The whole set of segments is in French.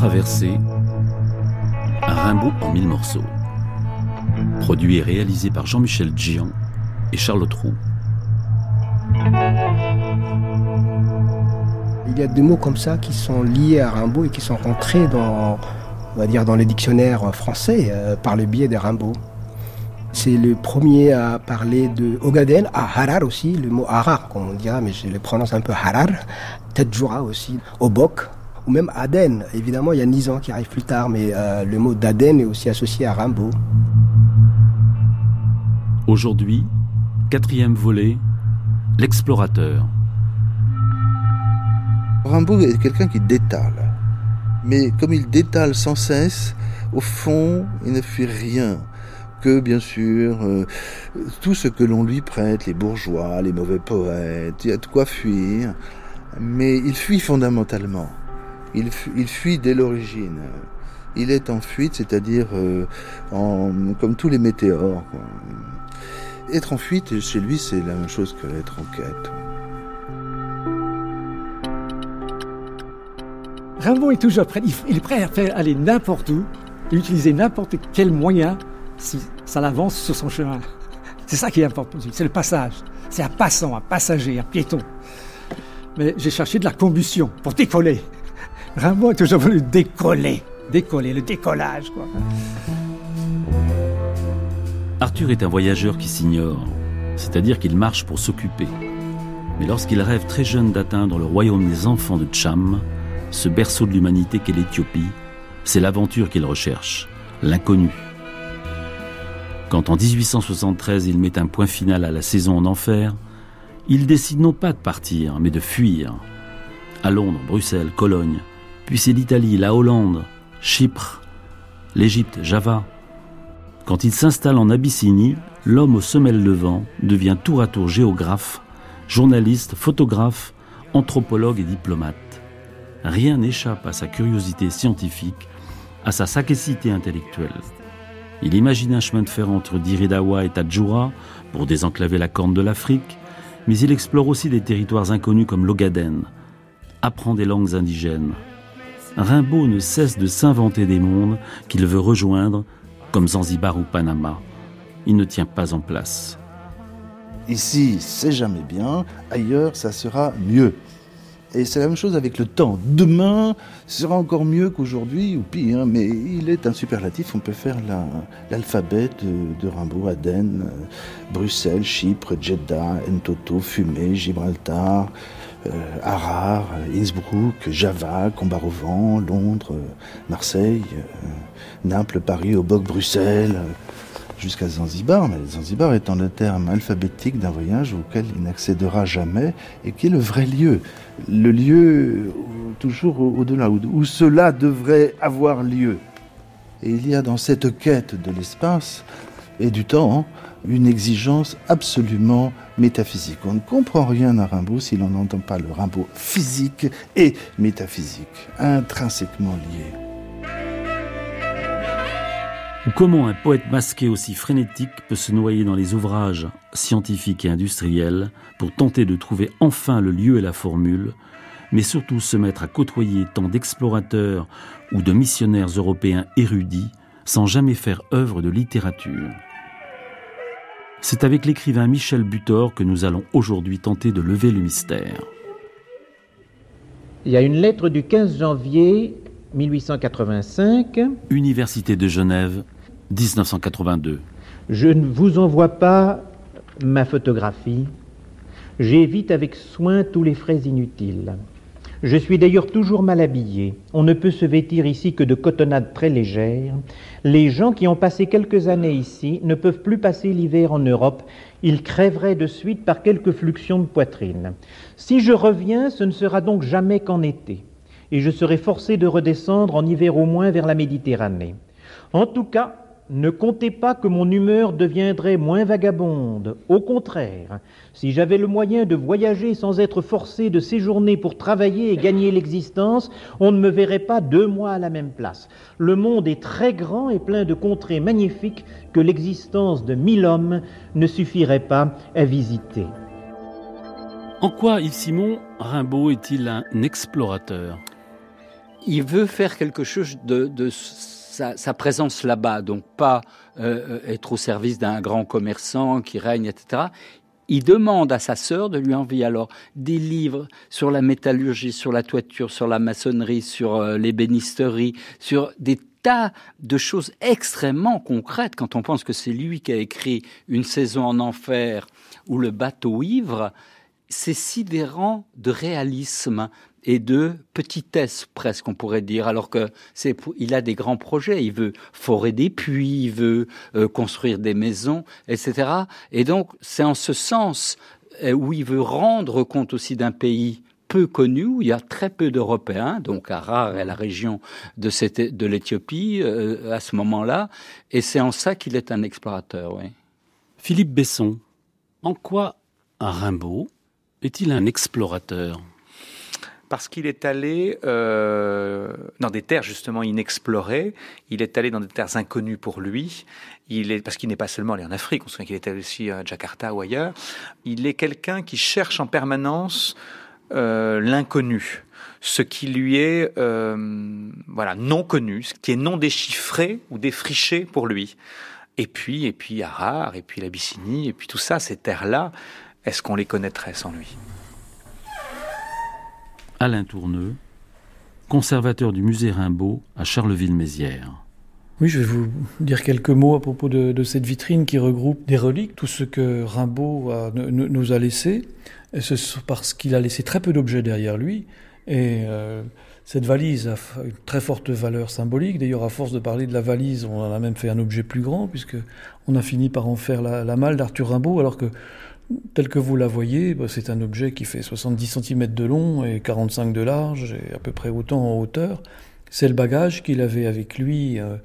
Traversée, un Rimbaud en mille morceaux. Produit et réalisé par Jean-Michel Gian et Charlotte Roux. Il y a des mots comme ça qui sont liés à Rimbaud et qui sont rentrés dans, on va dire, dans les dictionnaires français euh, par le biais des Rimbaud. C'est le premier à parler de Ogaden, à Harar aussi, le mot Harar, comme on dira, mais je le prononce un peu Harar. Tedjoura aussi, Obok, ou même Aden. Évidemment, il y a Nizan qui arrive plus tard, mais euh, le mot d'Aden est aussi associé à Rimbaud. Aujourd'hui, quatrième volet, l'explorateur. Rimbaud est quelqu'un qui détale. Mais comme il détale sans cesse, au fond, il ne fuit rien que, bien sûr, euh, tout ce que l'on lui prête, les bourgeois, les mauvais poètes, il y a de quoi fuir. Mais il fuit fondamentalement. Il fuit, dès l'origine. Il est en fuite, c'est-à-dire euh, comme tous les météores. Être en fuite, chez lui, c'est la même chose que être en quête. Rimbaud est toujours prêt. Il est prêt à faire aller n'importe où, utiliser n'importe quel moyen si ça l'avance sur son chemin. C'est ça qui est important. C'est le passage. C'est un passant, un passager, un piéton. Mais j'ai cherché de la combustion pour décoller. Rimbaud a toujours voulu décoller. Décoller, le décollage, quoi. Arthur est un voyageur qui s'ignore, c'est-à-dire qu'il marche pour s'occuper. Mais lorsqu'il rêve très jeune d'atteindre le royaume des enfants de Cham, ce berceau de l'humanité qu'est l'Éthiopie, c'est l'aventure qu'il recherche, l'inconnu. Quand en 1873 il met un point final à la saison en enfer, il décide non pas de partir, mais de fuir. À Londres, Bruxelles, Cologne, puis c'est l'Italie, la Hollande, Chypre, l'Égypte, Java. Quand il s'installe en Abyssinie, l'homme aux semelles de devient tour à tour géographe, journaliste, photographe, anthropologue et diplomate. Rien n'échappe à sa curiosité scientifique, à sa sagacité intellectuelle. Il imagine un chemin de fer entre Diridawa et Tadjoura pour désenclaver la corne de l'Afrique, mais il explore aussi des territoires inconnus comme l'Ogaden, apprend des langues indigènes. Rimbaud ne cesse de s'inventer des mondes qu'il veut rejoindre, comme Zanzibar ou Panama. Il ne tient pas en place. Ici, c'est jamais bien, ailleurs, ça sera mieux. Et c'est la même chose avec le temps. Demain sera encore mieux qu'aujourd'hui, ou pire, mais il est un superlatif. On peut faire l'alphabet de, Rimbaud, Aden, euh, Bruxelles, Chypre, Jeddah, Entoto, Fumé, Gibraltar, Harare, Innsbruck, Java, Combar-au-Vent, Londres, Marseille, euh, Naples, Paris, Auboc, Bruxelles jusqu'à Zanzibar, mais Zanzibar étant le terme alphabétique d'un voyage auquel il n'accédera jamais et qui est le vrai lieu. Le lieu toujours au-delà, où, cela devrait avoir lieu. Et il y a dans cette quête de l'espace et du temps une exigence absolument métaphysique. On ne comprend rien à Rimbaud si l'on n'entend pas le Rimbaud physique et métaphysique, intrinsèquement liés ou comment un poète masqué aussi frénétique peut se noyer dans les ouvrages scientifiques et industriels pour tenter de trouver enfin le lieu et la formule, mais surtout se mettre à côtoyer tant d'explorateurs ou de missionnaires européens érudits sans jamais faire œuvre de littérature? C'est avec l'écrivain Michel Butor que nous allons aujourd'hui tenter de lever le mystère. Il y a une lettre du 15 janvier 1885. Université de Genève, 1982. Je ne vous envoie pas ma photographie. J'évite avec soin tous les frais inutiles. Je suis d'ailleurs toujours mal habillé. On ne peut se vêtir ici que de cotonnades très légères. Les gens qui ont passé quelques années ici ne peuvent plus passer l'hiver en Europe. Ils crèveraient de suite par quelques fluxions de poitrine. Si je reviens, ce ne sera donc jamais qu'en été et je serai forcé de redescendre en hiver au moins vers la Méditerranée. En tout cas, ne comptez pas que mon humeur deviendrait moins vagabonde. Au contraire, si j'avais le moyen de voyager sans être forcé de séjourner pour travailler et gagner l'existence, on ne me verrait pas deux mois à la même place. Le monde est très grand et plein de contrées magnifiques que l'existence de mille hommes ne suffirait pas à visiter. En quoi Yves Simon Rimbaud est-il un explorateur? Il veut faire quelque chose de, sa, présence là-bas, donc pas euh, être au service d'un grand commerçant qui règne, etc. Il demande à sa sœur de lui envoyer alors des livres sur la métallurgie, sur la toiture, sur la maçonnerie, sur euh, l'ébénisterie, sur des tas de choses extrêmement concrètes quand on pense que c'est lui qui a écrit Une saison en enfer ou Le bateau ivre. C'est sidérant de réalisme et de petitesse presque on pourrait dire alors que il a des grands projets. Il veut forer des puits il veut euh, construire des maisons etc et donc c'est en ce sens euh, où il veut rendre compte aussi d'un pays peu connu, où il y a très peu d'Européens, donc Harar est la région de, l'Éthiopie euh, à ce moment-là, et c'est en ça qu'il est un explorateur. Philippe Besson, en quoi Rimbaud est-il un explorateur? Parce qu'il est allé euh, dans des terres justement inexplorées, il est allé dans des terres inconnues pour lui, il est, parce qu'il n'est pas seulement allé en Afrique, on se souvient qu'il est allé aussi à Jakarta ou ailleurs, il est quelqu'un qui cherche en permanence euh, l'inconnu, ce qui lui est euh, voilà non connu, ce qui est non déchiffré ou défriché pour lui. Et puis, et puis Harar, et puis l'Abyssinie, et puis tout ça, ces terres-là, est-ce qu'on les connaîtrait sans lui? Alain Tourneux, conservateur du musée Rimbaud à Charleville-Mézières. Oui, je vais vous dire quelques mots à propos de, cette vitrine qui regroupe des reliques, tout ce que Rimbaud nous a laissé. Et ce parce qu'il a laissé très peu d'objets derrière lui. Et euh, cette valise a une très forte valeur symbolique. D'ailleurs, à force de parler de la valise, on en a même fait un objet plus grand, puisque on a fini par en faire la malle d'Arthur Rimbaud, alors que tel que vous la voyez, bah, c'est un objet qui fait 70 cm de long et 45 de large et à peu près autant en hauteur. C'est le bagage qu'il avait avec lui euh,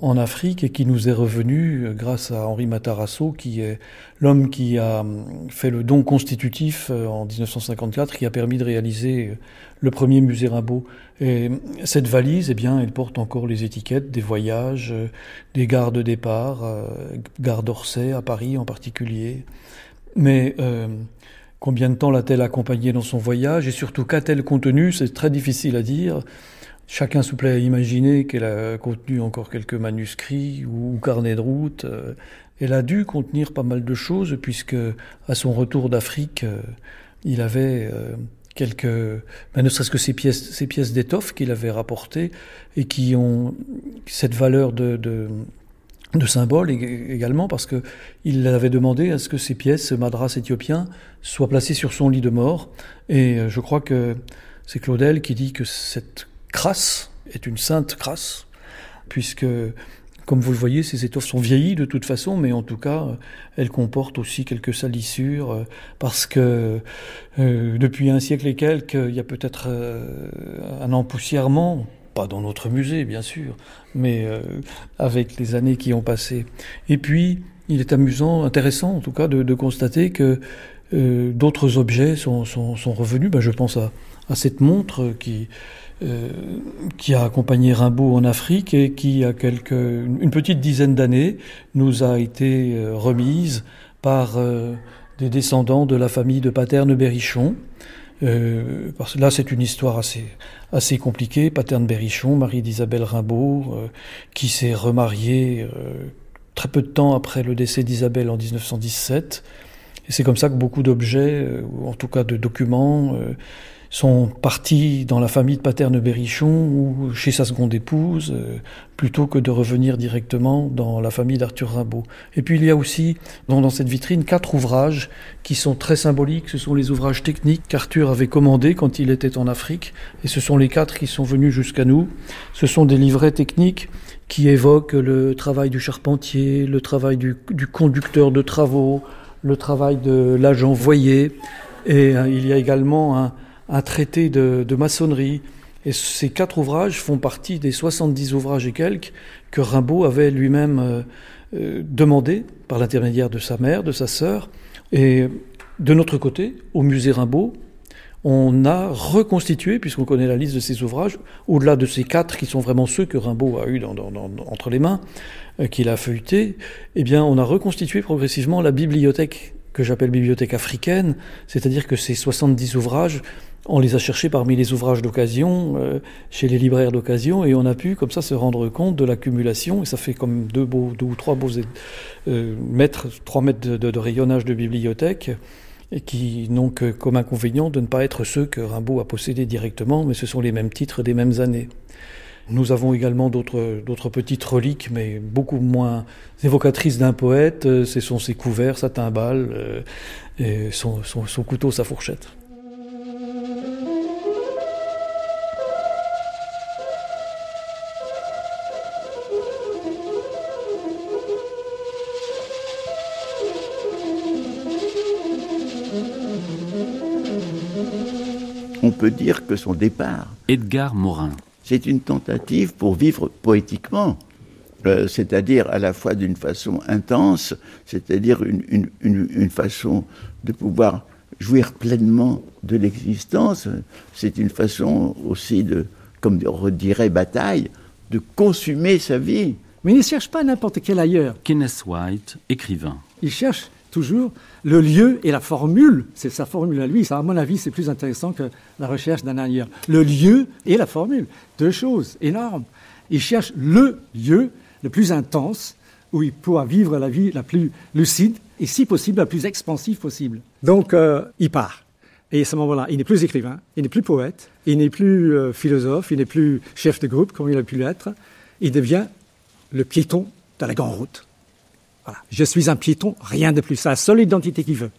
en Afrique et qui nous est revenu euh, grâce à Henri Matarasso, qui est l'homme qui a hum, fait le don constitutif euh, en 1954, qui a permis de réaliser le premier musée Rimbaud. Et cette valise, eh bien, elle porte encore les étiquettes des voyages, des gares de départ, gare d'Orsay à Paris en particulier. Mais euh, combien de temps l'a-t-elle accompagnée dans son voyage? Et surtout qu'a-t-elle contenu? C'est très difficile à dire. Chacun se plaît à imaginer qu'elle a contenu encore quelques manuscrits ou, carnets de route. Euh, elle a dû contenir pas mal de choses puisque à son retour d'Afrique, euh, il avait quelques, ben ne serait-ce que ces pièces, ces pièces d'étoffe qu'il avait rapportées et qui ont cette valeur de, de de symbole également parce que il avait demandé à ce que ces pièces, ce madras éthiopien, soient placées sur son lit de mort. Et euh, je crois que c'est Claudel qui dit que cette crasse est une sainte crasse, puisque, comme vous le voyez, ces étoffes sont vieillies de toute façon, mais en tout cas, elles comportent aussi quelques salissures, euh, parce que euh, depuis un siècle et quelques, il y a peut-être un empoussièrement pas dans notre musée, bien sûr, mais euh, avec les années qui ont passé. Et puis, il est amusant, intéressant en tout cas, de, constater que euh, d'autres objets sont, revenus. Ben, je pense à, cette montre qui, euh, qui a accompagné Rimbaud en Afrique et qui, quelques, une petite dizaine d'années, nous a été remise par des descendants de la famille de Paterne-Berrichon. Euh, parce que là, c'est une histoire assez, assez compliquée. Paterne Berrichon, Marie d'Isabelle Rimbaud, euh, qui s'est remariée euh, très peu de temps après le décès d'Isabelle en 1917. Et c'est comme ça que beaucoup d'objets, ou en tout cas de documents, sont partis dans la famille de Paterne Berrichon ou chez sa seconde épouse, euh, plutôt que de revenir directement dans la famille d'Arthur Rimbaud. Et puis il y a aussi dans, cette vitrine quatre ouvrages qui sont très symboliques. Ce sont les ouvrages techniques qu'Arthur avait commandés quand il était en Afrique, et ce sont les quatre qui sont venus jusqu'à nous. Ce sont des livrets techniques qui évoquent le travail du charpentier, le travail du, du conducteur de travaux, le travail de l'agent voyer, et euh, il y a également un un traité de, maçonnerie. Et ces quatre ouvrages font partie des 70 ouvrages et quelques que Rimbaud avait lui-même euh, euh, demandé par l'intermédiaire de sa mère, de sa sœur. Et de notre côté, au musée Rimbaud, on a reconstitué, puisqu'on connaît la liste de ces ouvrages, au-delà de ces quatre qui sont vraiment ceux que Rimbaud a eu entre les mains, euh, qu'il a feuilleté, eh bien, on a reconstitué progressivement la bibliothèque que j'appelle bibliothèque africaine, c'est-à-dire que ces 70 ouvrages on les a cherchés parmi les ouvrages d'occasion, euh, chez les libraires d'occasion, et on a pu comme ça se rendre compte de l'accumulation, et ça fait comme deux, beaux, deux ou trois beaux euh, mètres, trois mètres de, rayonnage de bibliothèque, et qui n'ont que comme inconvénient de ne pas être ceux que Rimbaud a possédés directement, mais ce sont les mêmes titres des mêmes années. Nous avons également d'autres petites reliques, mais beaucoup moins évocatrices d'un poète. Euh, ce sont ses couverts, sa timbale, et son, son couteau, sa fourchette. on peut dire que son départ. Edgar Morin. C'est une tentative pour vivre poétiquement, euh, c'est-à-dire à la fois d'une façon intense, c'est-à-dire une, façon de pouvoir jouir pleinement de l'existence. C'est une façon aussi de, comme on dirait, bataille, de consumer sa vie. Mais il ne cherche pas n'importe quel ailleurs. Kenneth White, écrivain. Il cherche toujours le lieu et la formule. C'est sa formule à lui. Ça, à mon avis, c'est plus intéressant que la recherche d'un ailleurs. Le lieu et la formule. Deux choses énormes. Il cherche le lieu le plus intense où il pourra vivre la vie la plus lucide et, si possible, la plus expansive possible. Donc, euh, il part. Et à ce moment-là, il n'est plus écrivain, il n'est plus poète, il n'est plus euh, philosophe, il n'est plus chef de groupe comme il a pu l'être. Il devient le piéton de la grande route. Je suis un piéton, rien de plus. C'est la seule identité qu'il veut.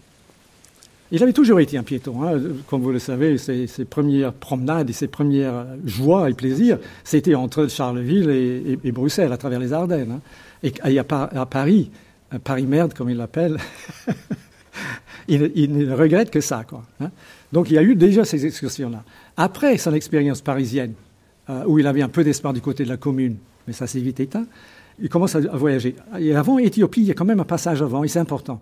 Il avait toujours été un piéton. Hein. Comme vous le savez, ses, premières promenades et ses premières joies et plaisirs, c'était entre Charleville et, Bruxelles, à travers les Ardennes. Hein. Et, à, Paris, Paris merde, comme il l'appelle, il, ne regrette que ça. Hein. Donc il y a eu déjà ces excursions-là. Après son expérience parisienne, euh, où il avait un peu d'espoir du côté de la commune, mais ça s'est vite éteint, il commence à, voyager. Et avant Éthiopie, il y a quand même un passage avant, et c'est important.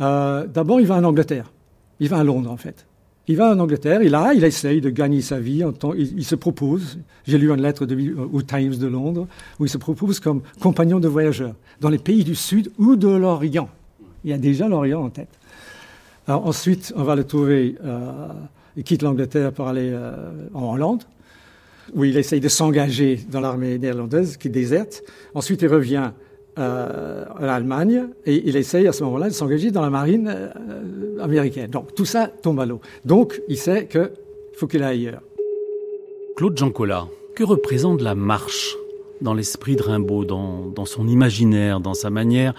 Euh, d'abord, il va en Angleterre. Il va à Londres, en fait. Il va en Angleterre, et là, il essaye de gagner sa vie. Il, se propose, j'ai lu une lettre de, au Times de Londres, où il se propose comme compagnon de voyageur dans les pays du Sud ou de l'Orient. Il a déjà l'Orient en tête. Ensuite, on va le trouver, euh, il quitte l'Angleterre pour aller euh, en Hollande où il essaye de s'engager dans l'armée néerlandaise qui déserte. Ensuite, il revient euh, en Allemagne et il essaye à ce moment-là de s'engager dans la marine euh, américaine. Donc tout ça tombe à l'eau. Donc il sait qu'il faut qu'il aille ailleurs. Claude Jancola, que représente la marche dans l'esprit de Rimbaud, dans, dans son imaginaire, dans sa manière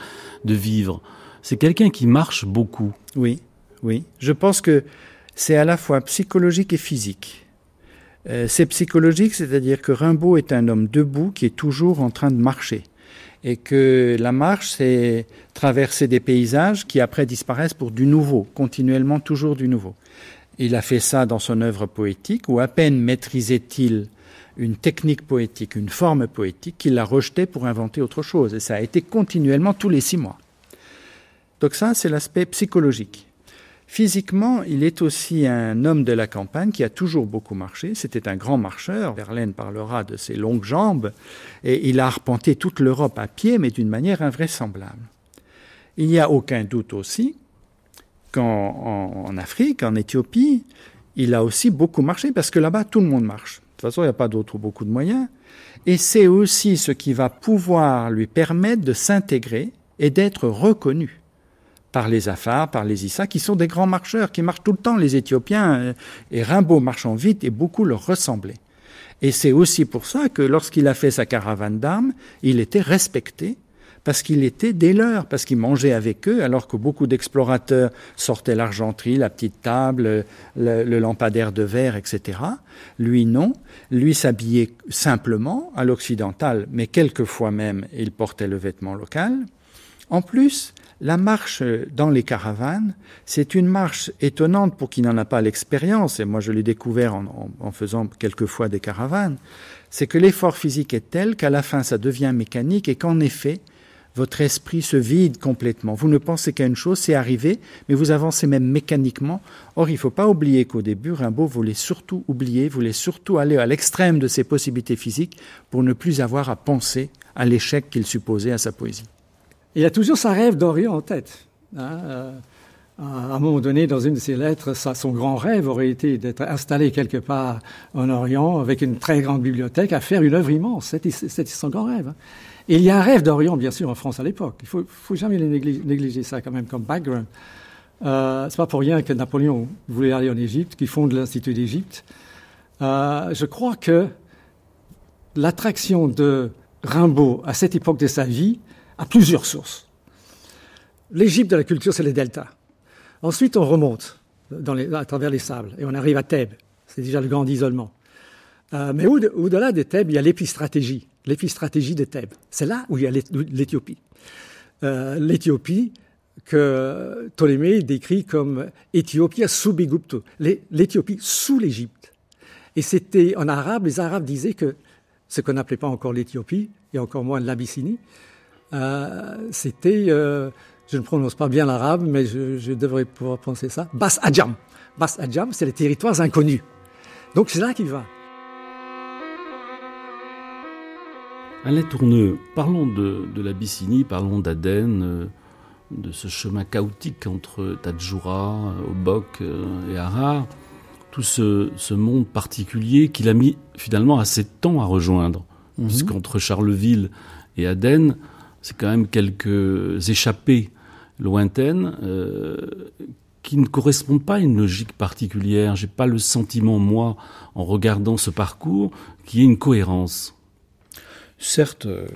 de vivre? C'est quelqu'un qui marche beaucoup. Oui, oui. Je pense que c'est à la fois psychologique et physique. Euh, c'est psychologique, c'est-à-dire que Rimbaud est un homme debout qui est toujours en train de marcher. Et que la marche, c'est traverser des paysages qui après disparaissent pour du nouveau, continuellement toujours du nouveau. Il a fait ça dans son œuvre poétique, où à peine maîtrisait-il une technique poétique, une forme poétique, qu'il la rejetait pour inventer autre chose. Et ça a été continuellement tous les six mois. Donc ça, c'est l'aspect psychologique. Physiquement, il est aussi un homme de la campagne qui a toujours beaucoup marché. C'était un grand marcheur. Verlaine parlera de ses longues jambes. Et il a arpenté toute l'Europe à pied, mais d'une manière invraisemblable. Il n'y a aucun doute aussi qu'en Afrique, en Éthiopie, il a aussi beaucoup marché parce que là-bas, tout le monde marche. De toute façon, il n'y a pas d'autres beaucoup de moyens. Et c'est aussi ce qui va pouvoir lui permettre de s'intégrer et d'être reconnu par les Afars, par les Issa, qui sont des grands marcheurs, qui marchent tout le temps, les Éthiopiens, euh, et Rimbaud marchant vite, et beaucoup leur ressemblaient. Et c'est aussi pour ça que lorsqu'il a fait sa caravane d'armes, il était respecté, parce qu'il était des leurs, parce qu'il mangeait avec eux, alors que beaucoup d'explorateurs sortaient l'argenterie, la petite table, le, le, lampadaire de verre, etc. Lui, non. Lui s'habillait simplement, à l'occidental, mais quelquefois même, il portait le vêtement local. En plus, la marche dans les caravanes, c'est une marche étonnante pour qui n'en a pas l'expérience, et moi je l'ai découvert en, faisant quelquefois des caravanes, c'est que l'effort physique est tel qu'à la fin ça devient mécanique et qu'en effet, votre esprit se vide complètement. Vous ne pensez qu'à une chose, c'est arriver, mais vous avancez même mécaniquement. Or, il ne faut pas oublier qu'au début, Rimbaud voulait surtout oublier, voulait surtout aller à l'extrême de ses possibilités physiques pour ne plus avoir à penser à l'échec qu'il supposait à sa poésie il a toujours sa rêve d'Orient en tête. Hein, euh, à un moment donné, dans une de ses lettres, son grand rêve aurait été d'être installé quelque part en Orient avec une très grande bibliothèque à faire une œuvre immense. C'était son grand rêve. Et il y a un rêve d'Orient, bien sûr, en France à l'époque. Il faut, faut jamais négliger, ça quand même comme background. Euh, c'est pas pour rien que Napoléon voulait aller en Égypte, qu'il fonde l'Institut d'Égypte. Euh, je crois que l'attraction de Rimbaud à cette époque de sa vie a plusieurs sources. L'Égypte de la culture, c'est les deltas. Ensuite, on remonte à travers les sables et on arrive à Thèbes. C'est déjà le grand isolement. Euh, mais au-delà de Thèbes, il y a l'épistratégie, l'épistratégie de Thèbes. C'est là où il y a l'Éthiopie. Euh, L'Éthiopie que Ptolémée décrit comme Éthiopia sous Bigupto, l'Éthiopie sous l'Égypte. Et c'était en arabe, les Arabes disaient que ce qu'on n'appelait pas encore l'Éthiopie, et encore moins l'Abyssinie, c'était je ne prononce pas bien l'arabe, mais je, devrais pouvoir prononcer ça, Bas Adjam. Bas Adjam, c'est les territoires inconnus. Donc c'est là qu'il va. Alain Tourneux, parlons de, de l'Abyssinie, parlons d'Aden, euh, de ce chemin chaotique entre Tadjoura, Obok euh, et Harar, tout ce, monde particulier qu'il a mis finalement assez de temps à rejoindre, puisqu'entre Charleville et Aden, c'est quand même quelques échappées lointaines euh, qui ne correspondent pas à une logique particulière. J'ai pas le sentiment, moi, en regardant ce parcours, qu'il y ait une cohérence. Certes, euh,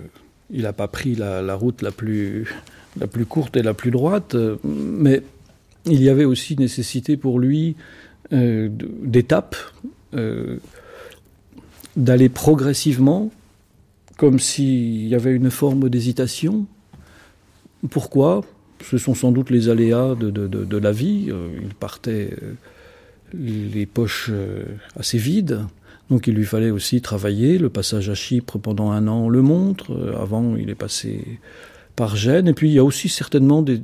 il n'a pas pris la, route la plus, la plus courte et la plus droite, euh, mais il y avait aussi nécessité pour lui d'étapes, d'aller progressivement, comme s'il y avait une forme d'hésitation. Pourquoi? Ce sont sans doute les aléas de, la vie. Euh, il partait euh, les poches euh, assez vides. Donc il lui fallait aussi travailler. Le passage à Chypre pendant un an le montre. Avant, il est passé par Gênes. Et puis il y a aussi certainement des,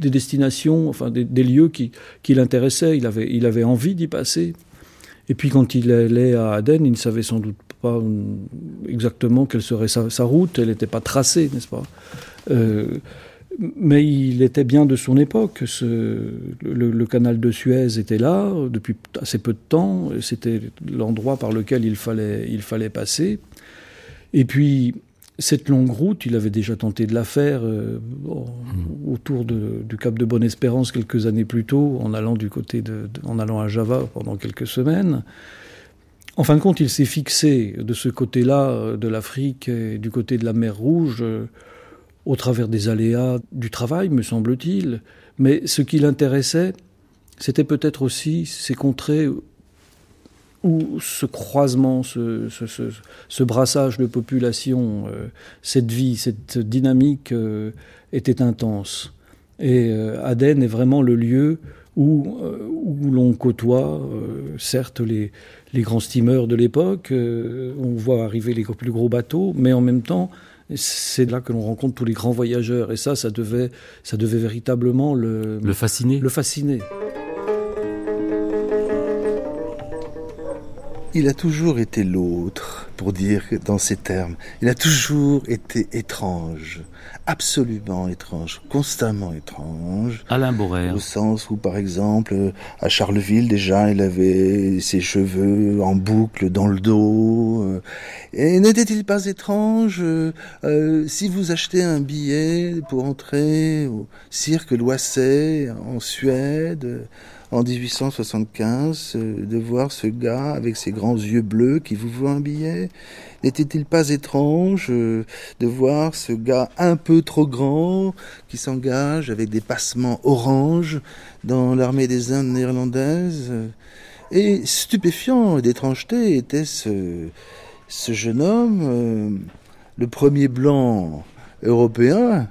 destinations, enfin des, lieux qui, l'intéressaient. Il avait, il avait envie d'y passer. Et puis quand il allait à Aden, il ne savait sans doute pas exactement quelle serait sa, route. Elle n'était pas tracée, n'est-ce pas? Mais il était bien de son époque. le, canal de Suez était là depuis assez peu de temps. C'était l'endroit par lequel il fallait, il fallait passer. Et puis, cette longue route, il avait déjà tenté de la faire euh, hmm. autour du Cap de Bonne-Espérance quelques années plus tôt, en allant du côté de, en allant à Java pendant quelques semaines. En fin de compte, il s'est fixé de ce côté-là de l'Afrique et du côté de la mer Rouge au travers des aléas du travail, me semble-t-il. Mais ce qui l'intéressait, c'était peut-être aussi ces contrées où ce croisement, ce, brassage de population, euh, cette vie, cette dynamique euh, était intense. Et euh, Aden est vraiment le lieu où, où l'on côtoie, certes, les, les, grands steamers de l'époque, on voit arriver les plus gros bateaux, mais en même temps, c'est là que l'on rencontre tous les grands voyageurs. Et ça, ça devait, ça devait véritablement le, le fasciner. Le fasciner. Il a toujours été l'autre, pour dire dans ces termes. Il a toujours été étrange, absolument étrange, constamment étrange. Alain Boré. Au sens où, par exemple, à Charleville, déjà, il avait ses cheveux en boucle dans le dos. Et n'était-il pas étrange euh, si vous achetez un billet pour entrer au cirque Loisset en Suède en 1875 euh, de voir ce gars avec ses grands yeux bleus qui vous voit un billet N'était-il pas étrange euh, de voir ce gars un peu trop grand qui s'engage avec des passements orange dans l'armée des Indes néerlandaises? Et stupéfiant d'étrangeté était ce, ce jeune homme, euh, le premier blanc européen,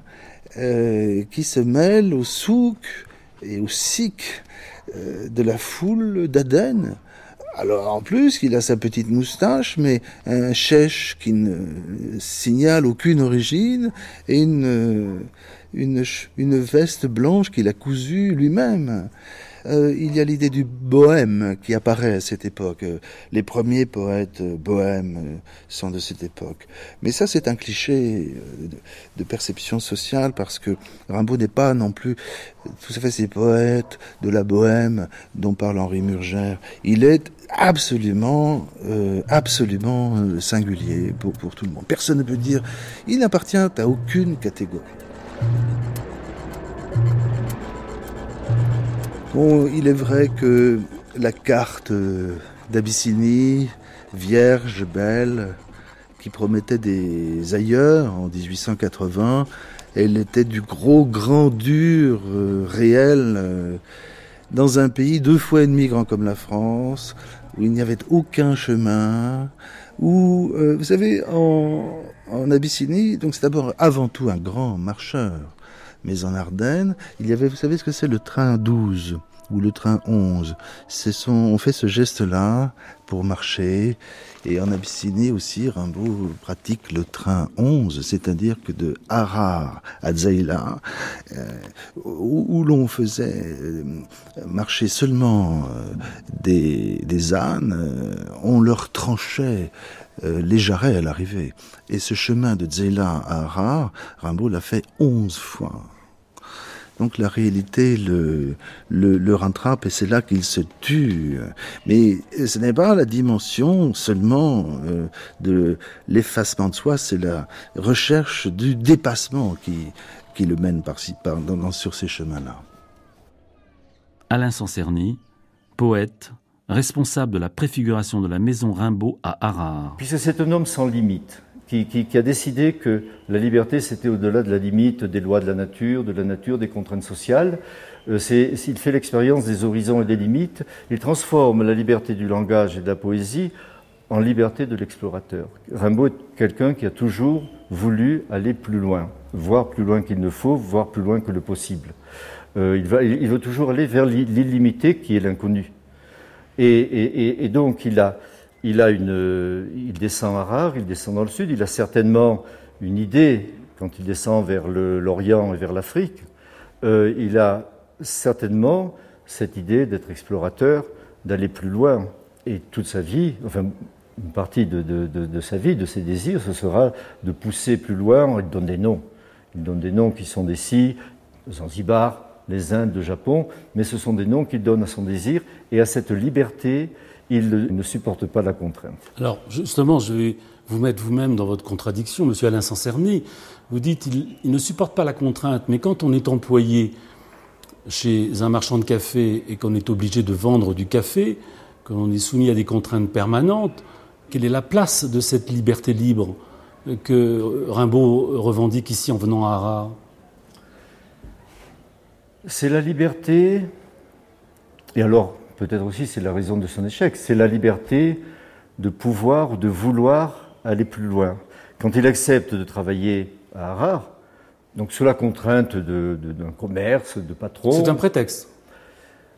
qui se mêle au souk et au sikh de la foule d'Aden. Alors en plus, il a sa petite moustache, mais un chèche qui ne signale aucune origine et une, une, veste blanche qu'il a cousue lui-même. Euh, il y a l'idée du bohème qui apparaît à cette époque. Les premiers poètes bohèmes sont de cette époque. Mais ça, c'est un cliché de, perception sociale parce que Rimbaud n'est pas non plus tout à fait ces poètes de la bohème dont parle Henri Murger. Il est absolument, absolument singulier pour, pour tout le monde. Personne ne peut dire, il n'appartient à aucune catégorie. Bon, il est vrai que la carte d'Abyssinie, vierge, belle, qui promettait des ailleurs en 1880, elle était du gros, grand, dur, euh, réel, euh, dans un pays deux fois et grand comme la France, où il n'y avait aucun chemin, où, euh, vous savez, en, en Abyssinie, donc c'est d'abord avant tout un grand marcheur, mais en Ardennes, il y avait, vous savez ce que c'est le train 12 ou le train 11. Son, on fait ce geste-là pour marcher. Et en Abyssinie aussi, Rimbaud pratique le train 11, c'est-à-dire que de Harar à Zaïla, euh, où, l'on faisait euh, marcher seulement euh, des, des, ânes, on leur tranchait les jarrets à l'arrivée. Et ce chemin de Zaïla à Harar, Rimbaud l'a fait 11 fois. Donc la réalité le, le, le rattrape et c'est là qu'il se tue. Mais ce n'est pas la dimension seulement euh, de l'effacement de soi, c'est la recherche du dépassement qui, qui le mène par, par, dans, sur ces chemins-là. Alain Sancerny, poète, responsable de la préfiguration de la maison Rimbaud à Harare. Puisque c'est un homme sans limite qui, a décidé que la liberté, c'était au-delà de la limite des lois de la nature, de la nature des contraintes sociales. Euh, il fait l'expérience des horizons et des limites. Il transforme la liberté du langage et de la poésie en liberté de l'explorateur. Rimbaud est quelqu'un qui a toujours voulu aller plus loin, voir plus loin qu'il ne faut, voir plus loin que le possible. Euh, il, va, il, veut toujours aller vers l'illimité qui est l'inconnu. et, donc il a, il, a une, il descend à Rare, il descend dans le sud, il a certainement une idée quand il descend vers l'Orient et vers l'Afrique. Euh, il a certainement cette idée d'être explorateur, d'aller plus loin. Et toute sa vie, enfin une partie de, de, sa vie, de ses désirs, ce sera de pousser plus loin. Il donne des noms. Il donne des noms qui sont des si, Zanzibar, les Indes, le Japon, mais ce sont des noms qu'il donne à son désir et à cette liberté il ne supporte pas la contrainte. Alors justement, je vais vous mettre vous-même dans votre contradiction, Monsieur Alain Sancerny. Vous dites il, ne supporte pas la contrainte, mais quand on est employé chez un marchand de café et qu'on est obligé de vendre du café, qu'on est soumis à des contraintes permanentes, quelle est la place de cette liberté libre que Rimbaud revendique ici en venant à Arras C'est la liberté, et alors peut-être aussi c'est la raison de son échec, c'est la liberté de pouvoir, de vouloir aller plus loin. Quand il accepte de travailler à Harare, donc sous la contrainte d'un commerce, de patron. C'est un prétexte.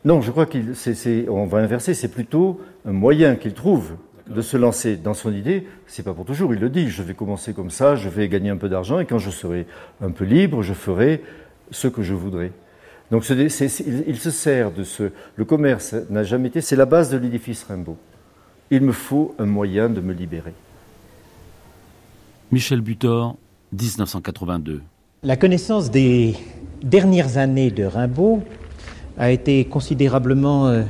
Non, je crois qu'on va inverser, c'est plutôt un moyen qu'il trouve de se lancer dans son idée. C'est pas pour toujours, il le dit. Je vais commencer comme ça, je vais gagner un peu d'argent et quand je serai un peu libre, je ferai ce que je voudrais. Donc il se sert de ce... Le commerce n'a jamais été... C'est la base de l'édifice Rimbaud. Il me faut un moyen de me libérer. Michel Butor, 1982. La connaissance des dernières années de Rimbaud a été considérablement euh,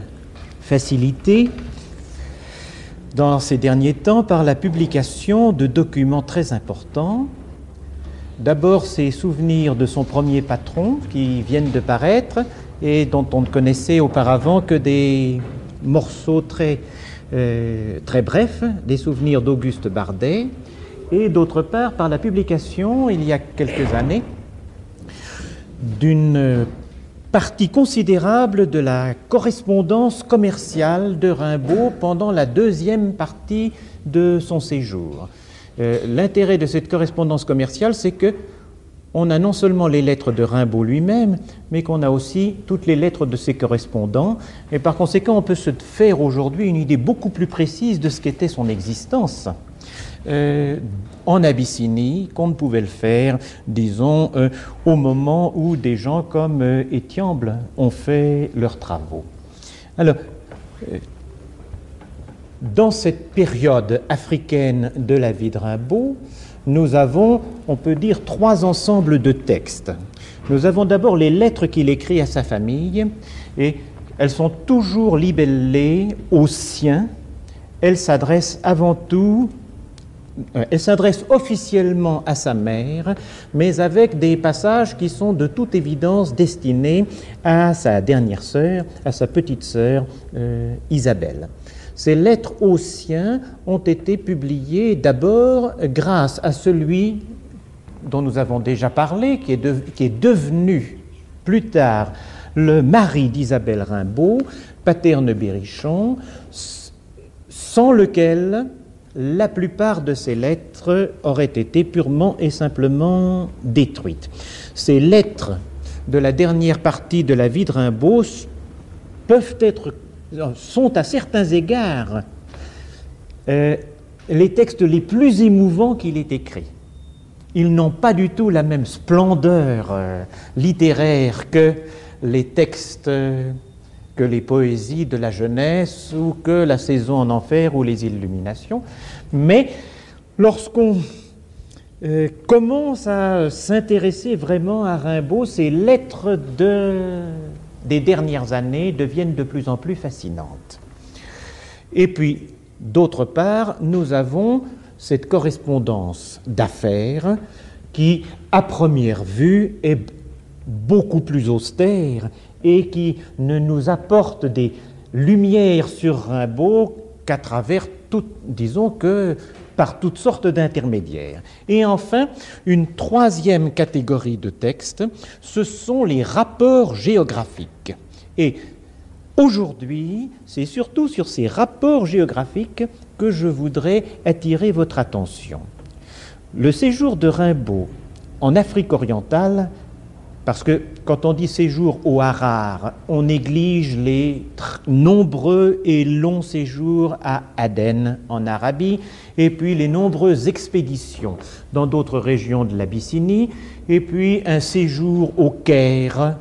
facilitée dans ces derniers temps par la publication de documents très importants D'abord, ses souvenirs de son premier patron qui viennent de paraître et dont on ne connaissait auparavant que des morceaux très, euh, très brefs, des souvenirs d'Auguste Bardet, et d'autre part par la publication, il y a quelques années, d'une partie considérable de la correspondance commerciale de Rimbaud pendant la deuxième partie de son séjour. Euh, l'intérêt de cette correspondance commerciale, c'est que on a non seulement les lettres de Rimbaud lui-même, mais qu'on a aussi toutes les lettres de ses correspondants. Et par conséquent, on peut se faire aujourd'hui une idée beaucoup plus précise de ce qu'était son existence. euh, en Abyssinie qu'on ne pouvait le faire, disons, euh, au moment où des gens comme euh, Étiamble ont fait leurs travaux. Alors, dans cette période africaine de la vie de Rimbaud, nous avons, on peut dire, trois ensembles de textes. Nous avons d'abord les lettres qu'il écrit à sa famille, et elles sont toujours libellées aux siens. Elles s'adressent avant tout, euh, elles s'adressent officiellement à sa mère, mais avec des passages qui sont de toute évidence destinés à sa dernière sœur, à sa petite sœur euh, Isabelle. Ces lettres aux siens ont été publiées d'abord grâce à celui dont nous avons déjà parlé, qui est, qui est devenu plus tard le mari d'Isabelle Rimbaud, Paterne Berrichon, sans lequel la plupart de ces lettres auraient été purement et simplement détruites. Ces lettres de la dernière partie de la vie de Rimbaud peuvent être, sont à certains égards euh, les textes les plus émouvants qu'il ait écrits. Ils n'ont pas du tout la même splendeur euh, littéraire que les textes, euh, que les poésies de la jeunesse ou que la saison en enfer ou les illuminations. Mais lorsqu'on euh, commence à s'intéresser vraiment à Rimbaud, ces lettres de, des dernières années deviennent de plus en plus fascinantes. Et puis, d'autre part, nous avons cette correspondance d'affaires qui, à première vue, est beaucoup plus austère et qui ne nous apporte des lumières sur Rimbaud qu'à travers tout, disons que par toutes sortes d'intermédiaires. Et enfin, une troisième catégorie de textes, ce sont les rapports géographiques. Et Aujourd'hui, c'est surtout sur ces rapports géographiques que je voudrais attirer votre attention. Le séjour de Rimbaud en Afrique orientale, parce que quand on dit séjour au Harar, on néglige les nombreux et longs séjours à Aden en Arabie, et puis les nombreuses expéditions dans d'autres régions de l'Abyssinie, et puis un séjour au Caire,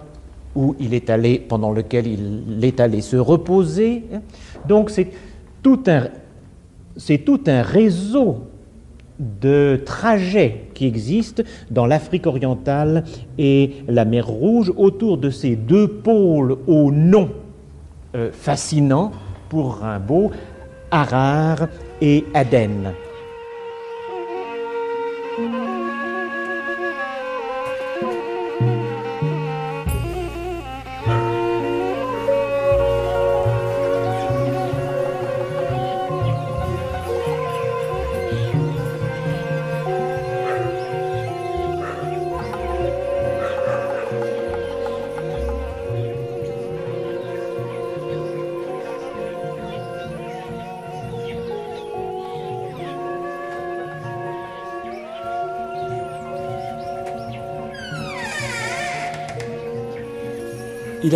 où il est allé, pendant lequel il est allé se reposer. Donc c'est tout un réseau de trajets qui existent dans l'Afrique orientale et la mer Rouge autour de ces deux pôles au nom euh, fascinant pour Rimbaud, Harar et Aden.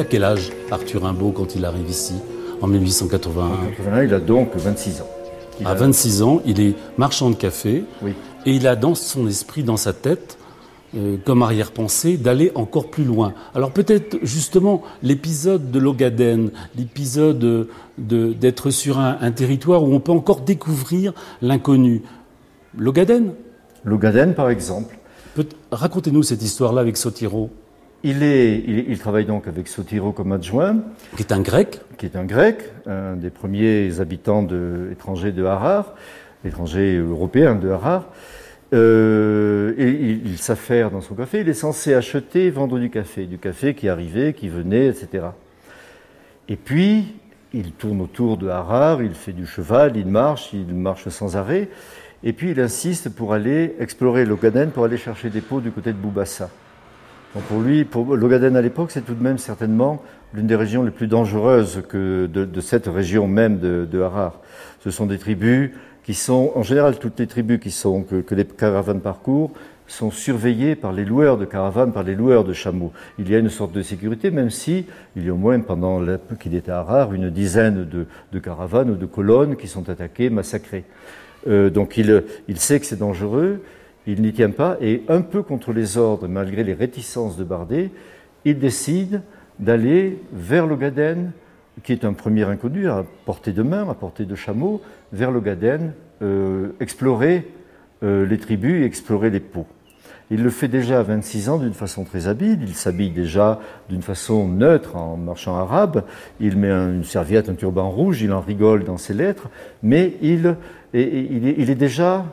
Quel âge, Arthur Rimbaud, quand il arrive ici, en 1881 Voilà, il a donc 26 ans. Il À a- 26 ans, il est marchand de café Oui. et il a dans son esprit, dans sa tête, euh, comme arrière-pensée, d'aller encore plus loin. Alors peut-être justement l'épisode de l'Ogaden, l'épisode de- de- d'être sur un, un territoire où on peut encore découvrir l'inconnu. L'Ogaden? L'Ogaden, par exemple. Racontez-nous cette histoire-là avec Sotiro, Il, est, il, il travaille donc avec Sotiro comme adjoint, qui est un grec. qui est un grec, un des premiers habitants de, étrangers de Harar, étrangers européens de Harar. Euh, et il, il s'affaire dans son café. Il est censé acheter et vendre du café, du café qui arrivait, qui venait, etc. Et puis, il tourne autour de Harar, il fait du cheval, il marche, il marche sans arrêt. Et puis, il insiste pour aller explorer l'Ogaden, pour aller chercher des pots du côté de Boubassa. Donc pour lui, pour l'Ogaden à l'époque, c'est tout de même certainement l'une des régions les plus dangereuses que de, de cette région même de, de Harar. Ce sont des tribus qui sont, en général, toutes les tribus qui sont, que, que les caravanes parcourent, sont surveillées par les loueurs de caravanes, par les loueurs de chameaux. Il y a une sorte de sécurité, même si il y a au moins, pendant qu'il était à Harar, une dizaine de, de caravanes ou de colonnes qui sont attaquées, massacrées. Euh, donc il, il sait que c'est dangereux, il n'y tient pas, et un peu contre les ordres, malgré les réticences de Bardet, il décide d'aller vers le Gaden, qui est un premier inconnu, à portée de main, à portée de chameau, vers le Gaden, euh, explorer euh, les tribus explorer les pots. Il le fait déjà à 26 ans d'une façon très habile. Il s'habille déjà d'une façon neutre en marchand arabe. Il met une serviette, un turban rouge. Il en rigole dans ses lettres. Mais il, est, déjà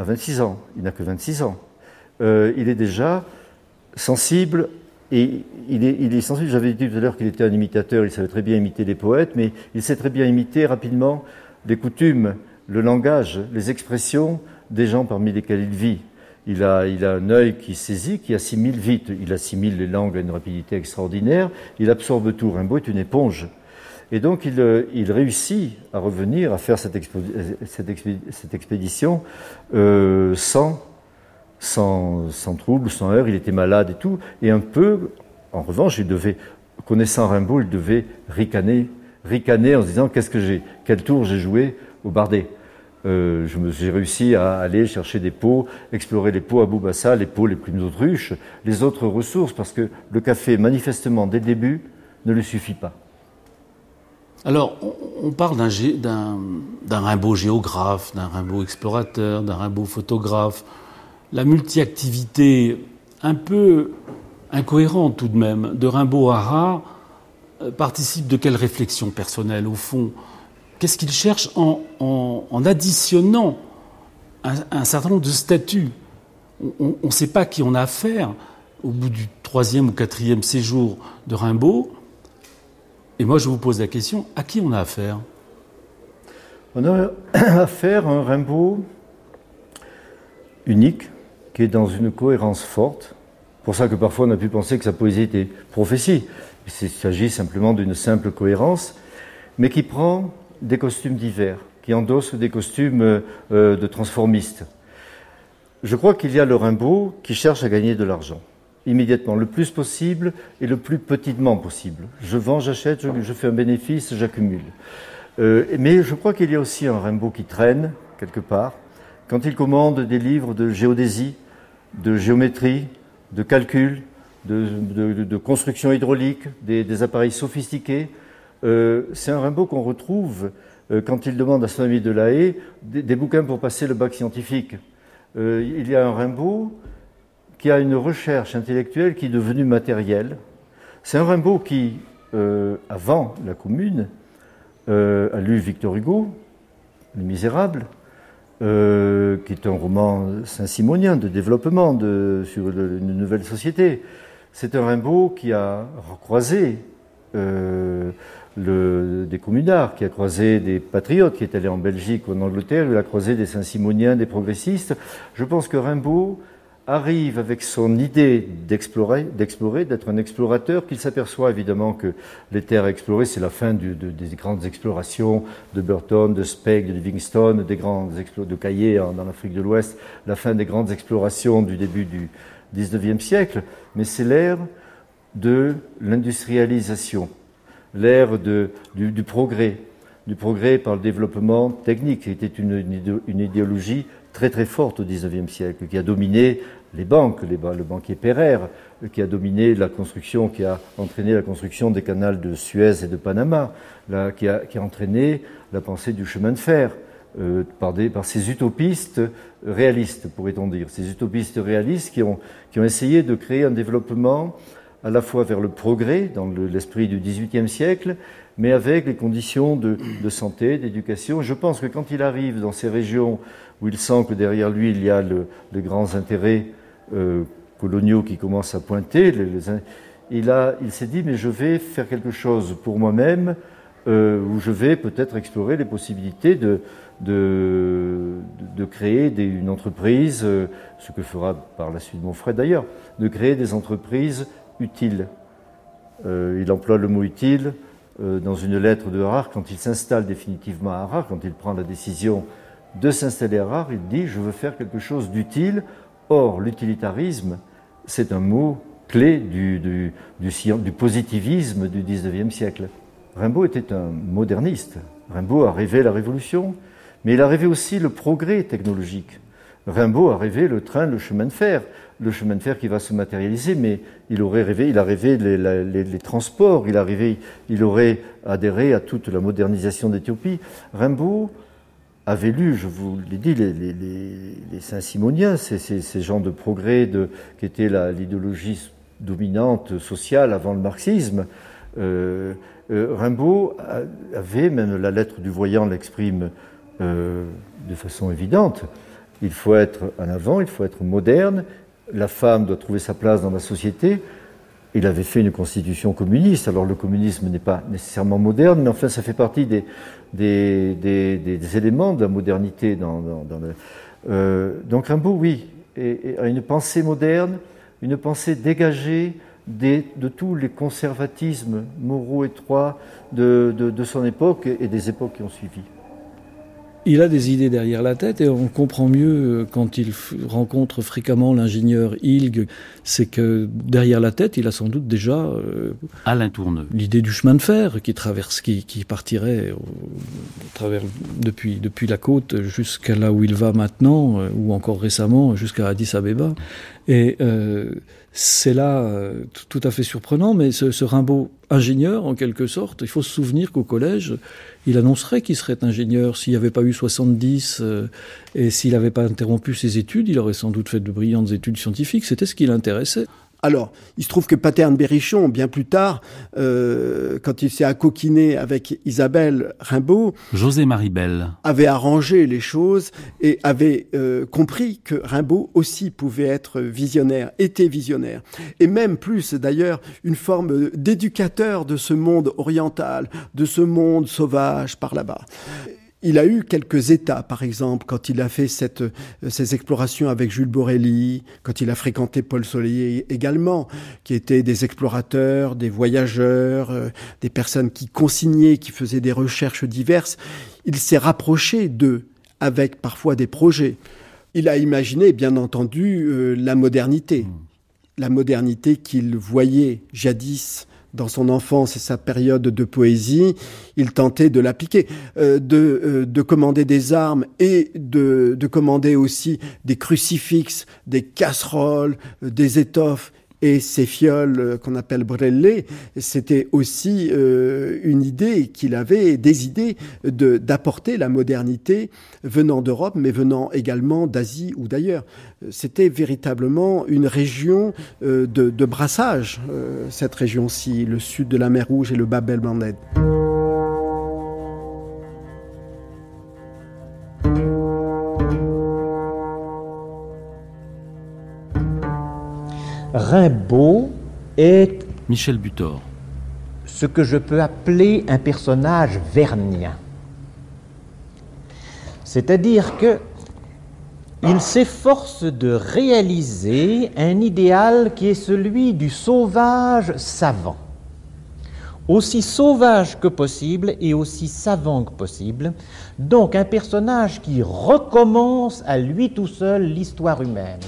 à 26 ans. Il n'a que 26 ans. Euh, il est déjà sensible et il est, sensible. J'avais dit tout à l'heure qu'il était un imitateur. Il savait très bien imiter les poètes, mais il sait très bien imiter rapidement les coutumes, le langage, les expressions des gens parmi lesquels il vit. Il a, il a, un œil qui saisit, qui assimile vite. Il assimile les langues à une rapidité extraordinaire. Il absorbe tout. Rimbaud est une éponge. Et donc il, il réussit à revenir, à faire cette, expédition euh, sans, sans, sans, sans heurts. Il était malade et tout. Et un peu, en revanche, il devait, connaissant Rimbaud, il devait ricaner, ricaner en se disant qu'est-ce que j'ai, quel tour j'ai joué au Bardet? Euh, j'ai réussi à aller chercher des pots, explorer les pots à Boubassa, les pots les plus autruches, les autres ressources, parce que le café, manifestement, dès le début, ne lui suffit pas. Alors, on parle d'un Rimbaud géographe, d'un Rimbaud explorateur, d'un Rimbaud photographe. La multi-activité un peu incohérente tout de même de Rimbaud à euh, participe de quelle réflexion personnelle au fond? Qu'est-ce qu'il cherche en, additionnant un, certain nombre de statuts? On ne sait pas qui on a affaire au bout du troisième ou quatrième séjour de Rimbaud. Et moi, je vous pose la question, à qui on a affaire? On a affaire à un Rimbaud unique, qui est dans une cohérence forte. pour ça que parfois on a pu penser que sa poésie était prophétie. Il s'agit simplement d'une simple cohérence, mais qui prend des costumes d'hiver, qui endossent des costumes euh, de transformistes. Je crois qu'il y a le Rimbaud qui cherche à gagner de l'argent immédiatement, le plus possible et le plus petitement possible. Je vends, j'achète, je, fais un bénéfice, j'accumule. Euh, mais je crois qu'il y a aussi un Rimbaud qui traîne quelque part. Quand il commande des livres de géodésie, de géométrie, de calcul, de, construction hydraulique, des appareils sophistiqués, euh, c'est un Rimbaud qu'on retrouve euh, quand il demande à son ami de la Haye des, bouquins pour passer le bac scientifique. Il y a un Rimbaud qui a une recherche intellectuelle qui est devenue matérielle. C'est un Rimbaud qui, avant la Commune, a lu Victor Hugo, Les Misérables, qui est un roman saint-simonien de développement sur une nouvelle société. C'est un Rimbaud qui a croisé le, des communards, qui a croisé des patriotes, qui est allé en Belgique ou en Angleterre, il a croisé des Saint-Simoniens, des progressistes. Je pense que Rimbaud arrive avec son idée d'explorer, d'être un explorateur, qu'il s'aperçoit évidemment que les terres explorées, c'est la fin des grandes explorations de Burton, de Speke, de Livingstone, des grandes de Caillé dans l'Afrique de l'Ouest, la fin des grandes explorations du début du XIXe siècle, mais c'est l'ère de l'industrialisation l'ère du, progrès, du progrès par le développement technique, qui était une, idéologie très très forte au XIXe siècle, qui a dominé les banques, le banquier Pereire, qui a dominé la construction, qui a entraîné la construction des canals de Suez et de Panama, qui, a, entraîné la pensée du chemin de fer. Euh, par, ces utopistes réalistes, pourrait-on dire, ces utopistes réalistes qui ont, qui ont essayé de créer un développement à la fois vers le progrès dans l'esprit du XVIIIe siècle, mais avec les conditions de, santé, d'éducation. Je pense que quand il arrive dans ces régions où il sent que derrière lui il y a le, les grands intérêts euh, coloniaux qui commencent à pointer, il, il s'est dit mais je vais faire quelque chose pour moi-même euh, où je vais peut-être explorer les possibilités de, de, de créer une entreprise, euh, ce que fera par la suite mon frère d'ailleurs, de créer des entreprises utile. Euh, il emploie le mot utile dans une lettre de Harare quand il s'installe définitivement à Harare, quand il prend la décision de s'installer à Harare, il dit je veux faire quelque chose d'utile. Or, l'utilitarisme, c'est un mot clé du, du, du, positivisme du XIXe siècle. Rimbaud était un moderniste. Rimbaud a rêvé la révolution, Mais il a rêvé aussi le progrès technologique. Rimbaud a rêvé le train, le chemin de fer, le chemin de fer qui va se matérialiser, mais il aurait rêvé, il a rêvé les, transports, il a rêvé, il aurait adhéré à toute la modernisation d'Éthiopie. Rimbaud avait lu, je vous l'ai dit, les, Saint-Simoniens, ces, gens de progrès qui étaient l'idéologie dominante sociale avant le marxisme. Euh, euh, Rimbaud avait, même la lettre du voyant l'exprime euh, de façon évidente, il faut être en avant, il faut être moderne, la femme doit trouver sa place dans la société. Il avait fait une constitution communiste, alors le communisme n'est pas nécessairement moderne, mais enfin ça fait partie des, éléments de la modernité. Dans, le, donc Rimbaud, oui, a une pensée moderne, une pensée dégagée de tous les conservatismes moraux étroits de, de, son époque et des époques qui ont suivi il a des idées derrière la tête et on comprend mieux euh, quand il rencontre fréquemment l'ingénieur Hilg, c'est que derrière la tête, il a sans doute déjà euh, Alain Tourneux. l'idée du chemin de fer qui traverse, qui, qui partirait au, travers depuis depuis la côte jusqu'à là où il va maintenant, euh, ou encore récemment jusqu'à Addis Abeba. Et euh, c'est là euh, tout à fait surprenant, mais ce, ce, Rimbaud ingénieur, en quelque sorte, il faut se souvenir qu'au collège, il annoncerait qu'il serait ingénieur s'il n'y avait pas eu 70 euh, et s'il n'avait pas interrompu ses études, il aurait sans doute fait de brillantes études scientifiques, c'était ce qui l'intéressait. Alors, il se trouve que Paterne Berrichon, bien plus tard, euh, quand il s'est accoquiné avec Isabelle Rimbaud, José Marie Belle, avait arrangé les choses et avait euh, compris que Rimbaud aussi pouvait être visionnaire, était visionnaire, et même plus d'ailleurs une forme d'éducateur de ce monde oriental, de ce monde sauvage par là-bas. Il a eu quelques états, par exemple, quand il a fait cette, euh, ces explorations avec Jules Borelli, quand il a fréquenté Paul Soleil également, qui étaient des explorateurs, des voyageurs, euh, des personnes qui consignaient, qui faisaient des recherches diverses. Il s'est rapproché d'eux, avec parfois des projets. Il a imaginé, bien entendu, euh, la modernité. Mmh. La modernité qu'il voyait jadis dans son enfance et sa période de poésie, il tentait de l'appliquer, euh, de, euh, de, commander des armes et de, de commander aussi des crucifixes, des casseroles, euh, des étoffes et ces fioles euh, qu'on appelle brellées, c'était aussi euh, une idée qu'il avait, des idées d'apporter la modernité venant d'Europe, mais venant également d'Asie ou d'ailleurs. C'était véritablement une région euh, de, brassage, cette région-ci, le sud de la mer Rouge et le bas bel Rimbaud est Michel Butor. Ce que je peux appeler un personnage vernien. C'est-à-dire que il s'efforce de réaliser un idéal qui est celui du sauvage savant. Aussi sauvage que possible et aussi savant que possible. Donc un personnage qui recommence à lui tout seul l'histoire humaine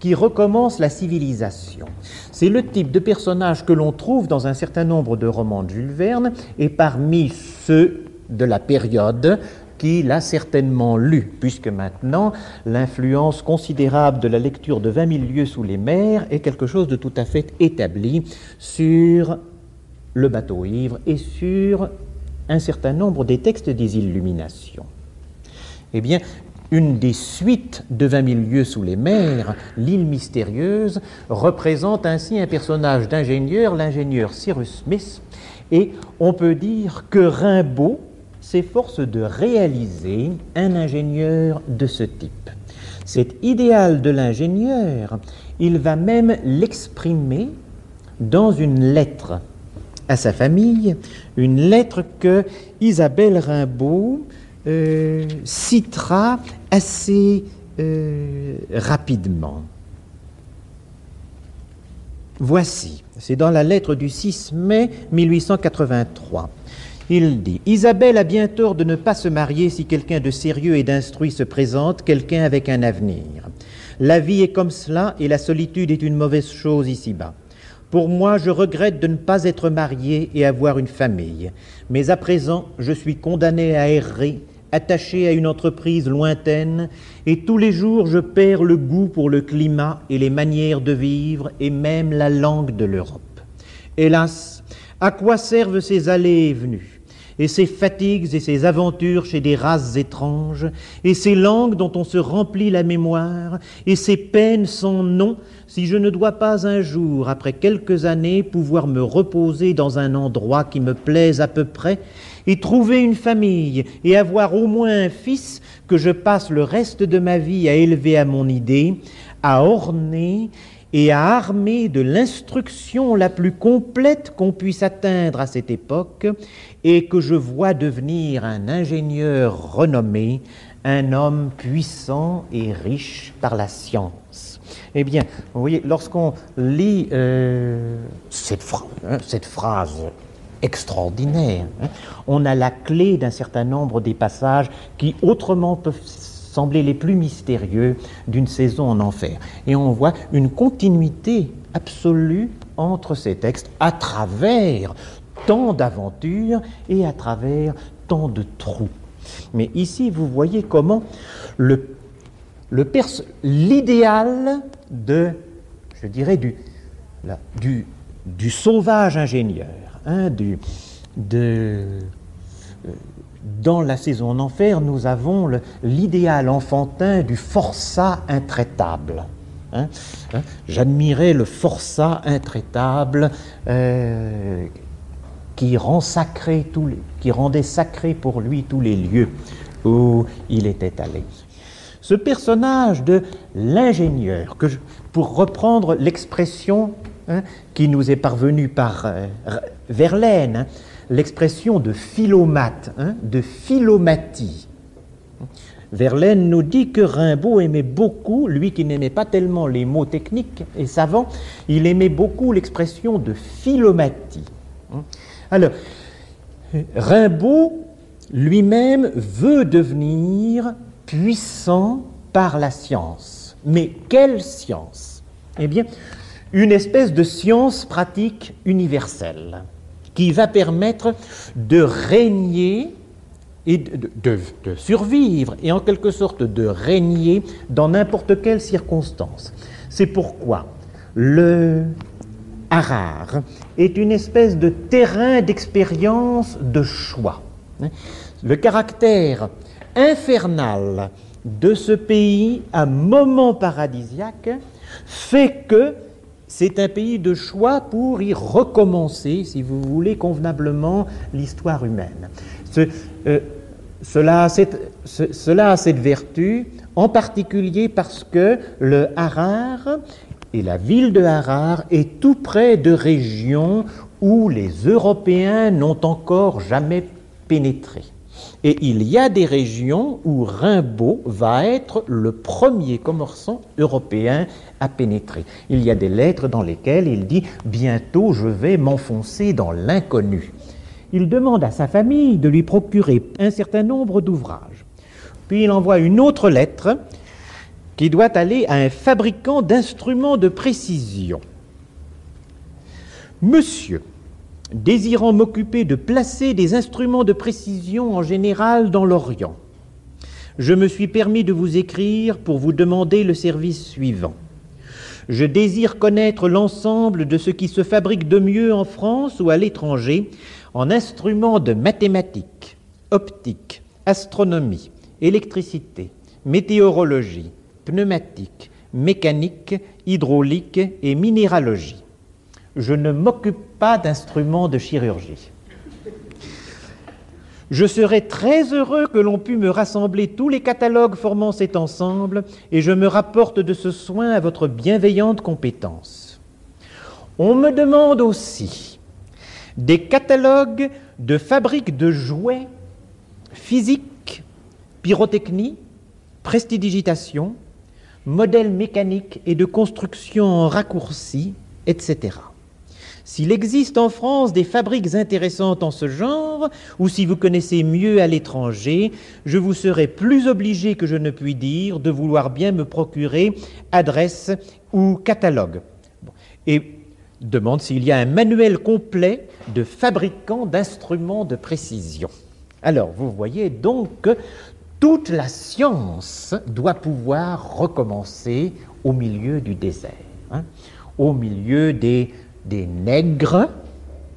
qui recommence la civilisation. C'est le type de personnage que l'on trouve dans un certain nombre de romans de Jules Verne et parmi ceux de la période qu'il a certainement lu, puisque maintenant l'influence considérable de la lecture de 20 000 lieues sous les mers est quelque chose de tout à fait établi sur le bateau ivre et sur un certain nombre des textes des illuminations. Eh bien, une des suites de 20 000 lieues sous les mers, l'île mystérieuse, représente ainsi un personnage d'ingénieur, l'ingénieur Cyrus Smith, et on peut dire que Rimbaud s'efforce de réaliser un ingénieur de ce type. Cet idéal de l'ingénieur, il va même l'exprimer dans une lettre à sa famille, une lettre que Isabelle Rimbaud citera assez euh, rapidement. Voici, c'est dans la lettre du 6 mai 1883. Il dit Isabelle a bien tort de ne pas se marier si quelqu'un de sérieux et d'instruit se présente, quelqu'un avec un avenir. La vie est comme cela et la solitude est une mauvaise chose ici-bas. Pour moi, je regrette de ne pas être marié et avoir une famille, mais à présent, je suis condamné à errer attaché à une entreprise lointaine, et tous les jours je perds le goût pour le climat et les manières de vivre, et même la langue de l'Europe. Hélas, à quoi servent ces allées et venues et ces fatigues et ces aventures chez des races étranges, et ces langues dont on se remplit la mémoire, et ces peines sans nom, si je ne dois pas un jour, après quelques années, pouvoir me reposer dans un endroit qui me plaise à peu près, et trouver une famille, et avoir au moins un fils que je passe le reste de ma vie à élever à mon idée, à orner et à armer de l'instruction la plus complète qu'on puisse atteindre à cette époque, et que je vois devenir un ingénieur renommé, un homme puissant et riche par la science. Eh bien, vous voyez, lorsqu'on lit euh, cette, hein, cette, phrase extraordinaire, hein, on a la clé d'un certain nombre des passages qui autrement peuvent sembler les plus mystérieux d'une saison en enfer. Et on voit une continuité absolue entre ces textes à travers tant d'aventures et à travers tant de trous. Mais ici, vous voyez comment le, le l'idéal de, je dirais, du, du, du sauvage ingénieur, euh, dans la saison en enfer, nous avons l'idéal enfantin du forçat intraitable. Hein. Hein, j'admirais le forçat intraitable euh, qui, qui rendait sacré pour lui tous les lieux où il était allé. Ce personnage de l'ingénieur, pour reprendre l'expression hein, qui nous est parvenue par euh, Verlaine, hein, l'expression de philomate, hein, de philomatie. Verlaine nous dit que Rimbaud aimait beaucoup, lui qui n'aimait pas tellement les mots techniques et savants, il aimait beaucoup l'expression de philomatie. Alors, Rimbaud lui-même veut devenir puissant par la science. Mais quelle science? Eh bien, une espèce de science pratique universelle qui va permettre de régner et de, survivre et en quelque sorte de régner dans n'importe quelle circonstance. C'est pourquoi le Harar est une espèce de terrain d'expérience de choix. Le caractère infernal de ce pays à moment paradisiaque fait que c'est un pays de choix pour y recommencer, si vous voulez, convenablement l'histoire humaine. Euh, cela, a cette, cela a cette vertu, en particulier parce que le Harar et la ville de Harar est tout près de régions où les Européens n'ont encore jamais pénétré. Et il y a des régions où Rimbaud va être le premier commerçant européen à pénétrer. Il y a des lettres dans lesquelles il dit Bientôt je vais m'enfoncer dans l'inconnu. Il demande à sa famille de lui procurer un certain nombre d'ouvrages. Puis il envoie une autre lettre qui doit aller à un fabricant d'instruments de précision. Monsieur, désirant m'occuper de placer des instruments de précision en général dans l'Orient, je me suis permis de vous écrire pour vous demander le service suivant. Je désire connaître l'ensemble de ce qui se fabrique de mieux en France ou à l'étranger en instruments de mathématiques, optique, astronomie, électricité, météorologie, pneumatique, mécanique, hydraulique et minéralogie je ne m'occupe pas d'instruments de chirurgie. Je serais très heureux que l'on pût me rassembler tous les catalogues formant cet ensemble, et je me rapporte de ce soin à votre bienveillante compétence. On me demande aussi des catalogues de fabriques de jouets, physique, pyrotechnie, prestidigitation, modèles mécaniques et de construction en raccourci, etc. S'il existe en France des fabriques intéressantes en ce genre, ou si vous connaissez mieux à l'étranger, je vous serai plus obligé que je ne puis dire de vouloir bien me procurer adresse ou catalogue. Et demande s'il y a un manuel complet de fabricants d'instruments de précision. Alors, vous voyez donc que toute la science doit pouvoir recommencer au milieu du désert, hein, au milieu des, des nègres,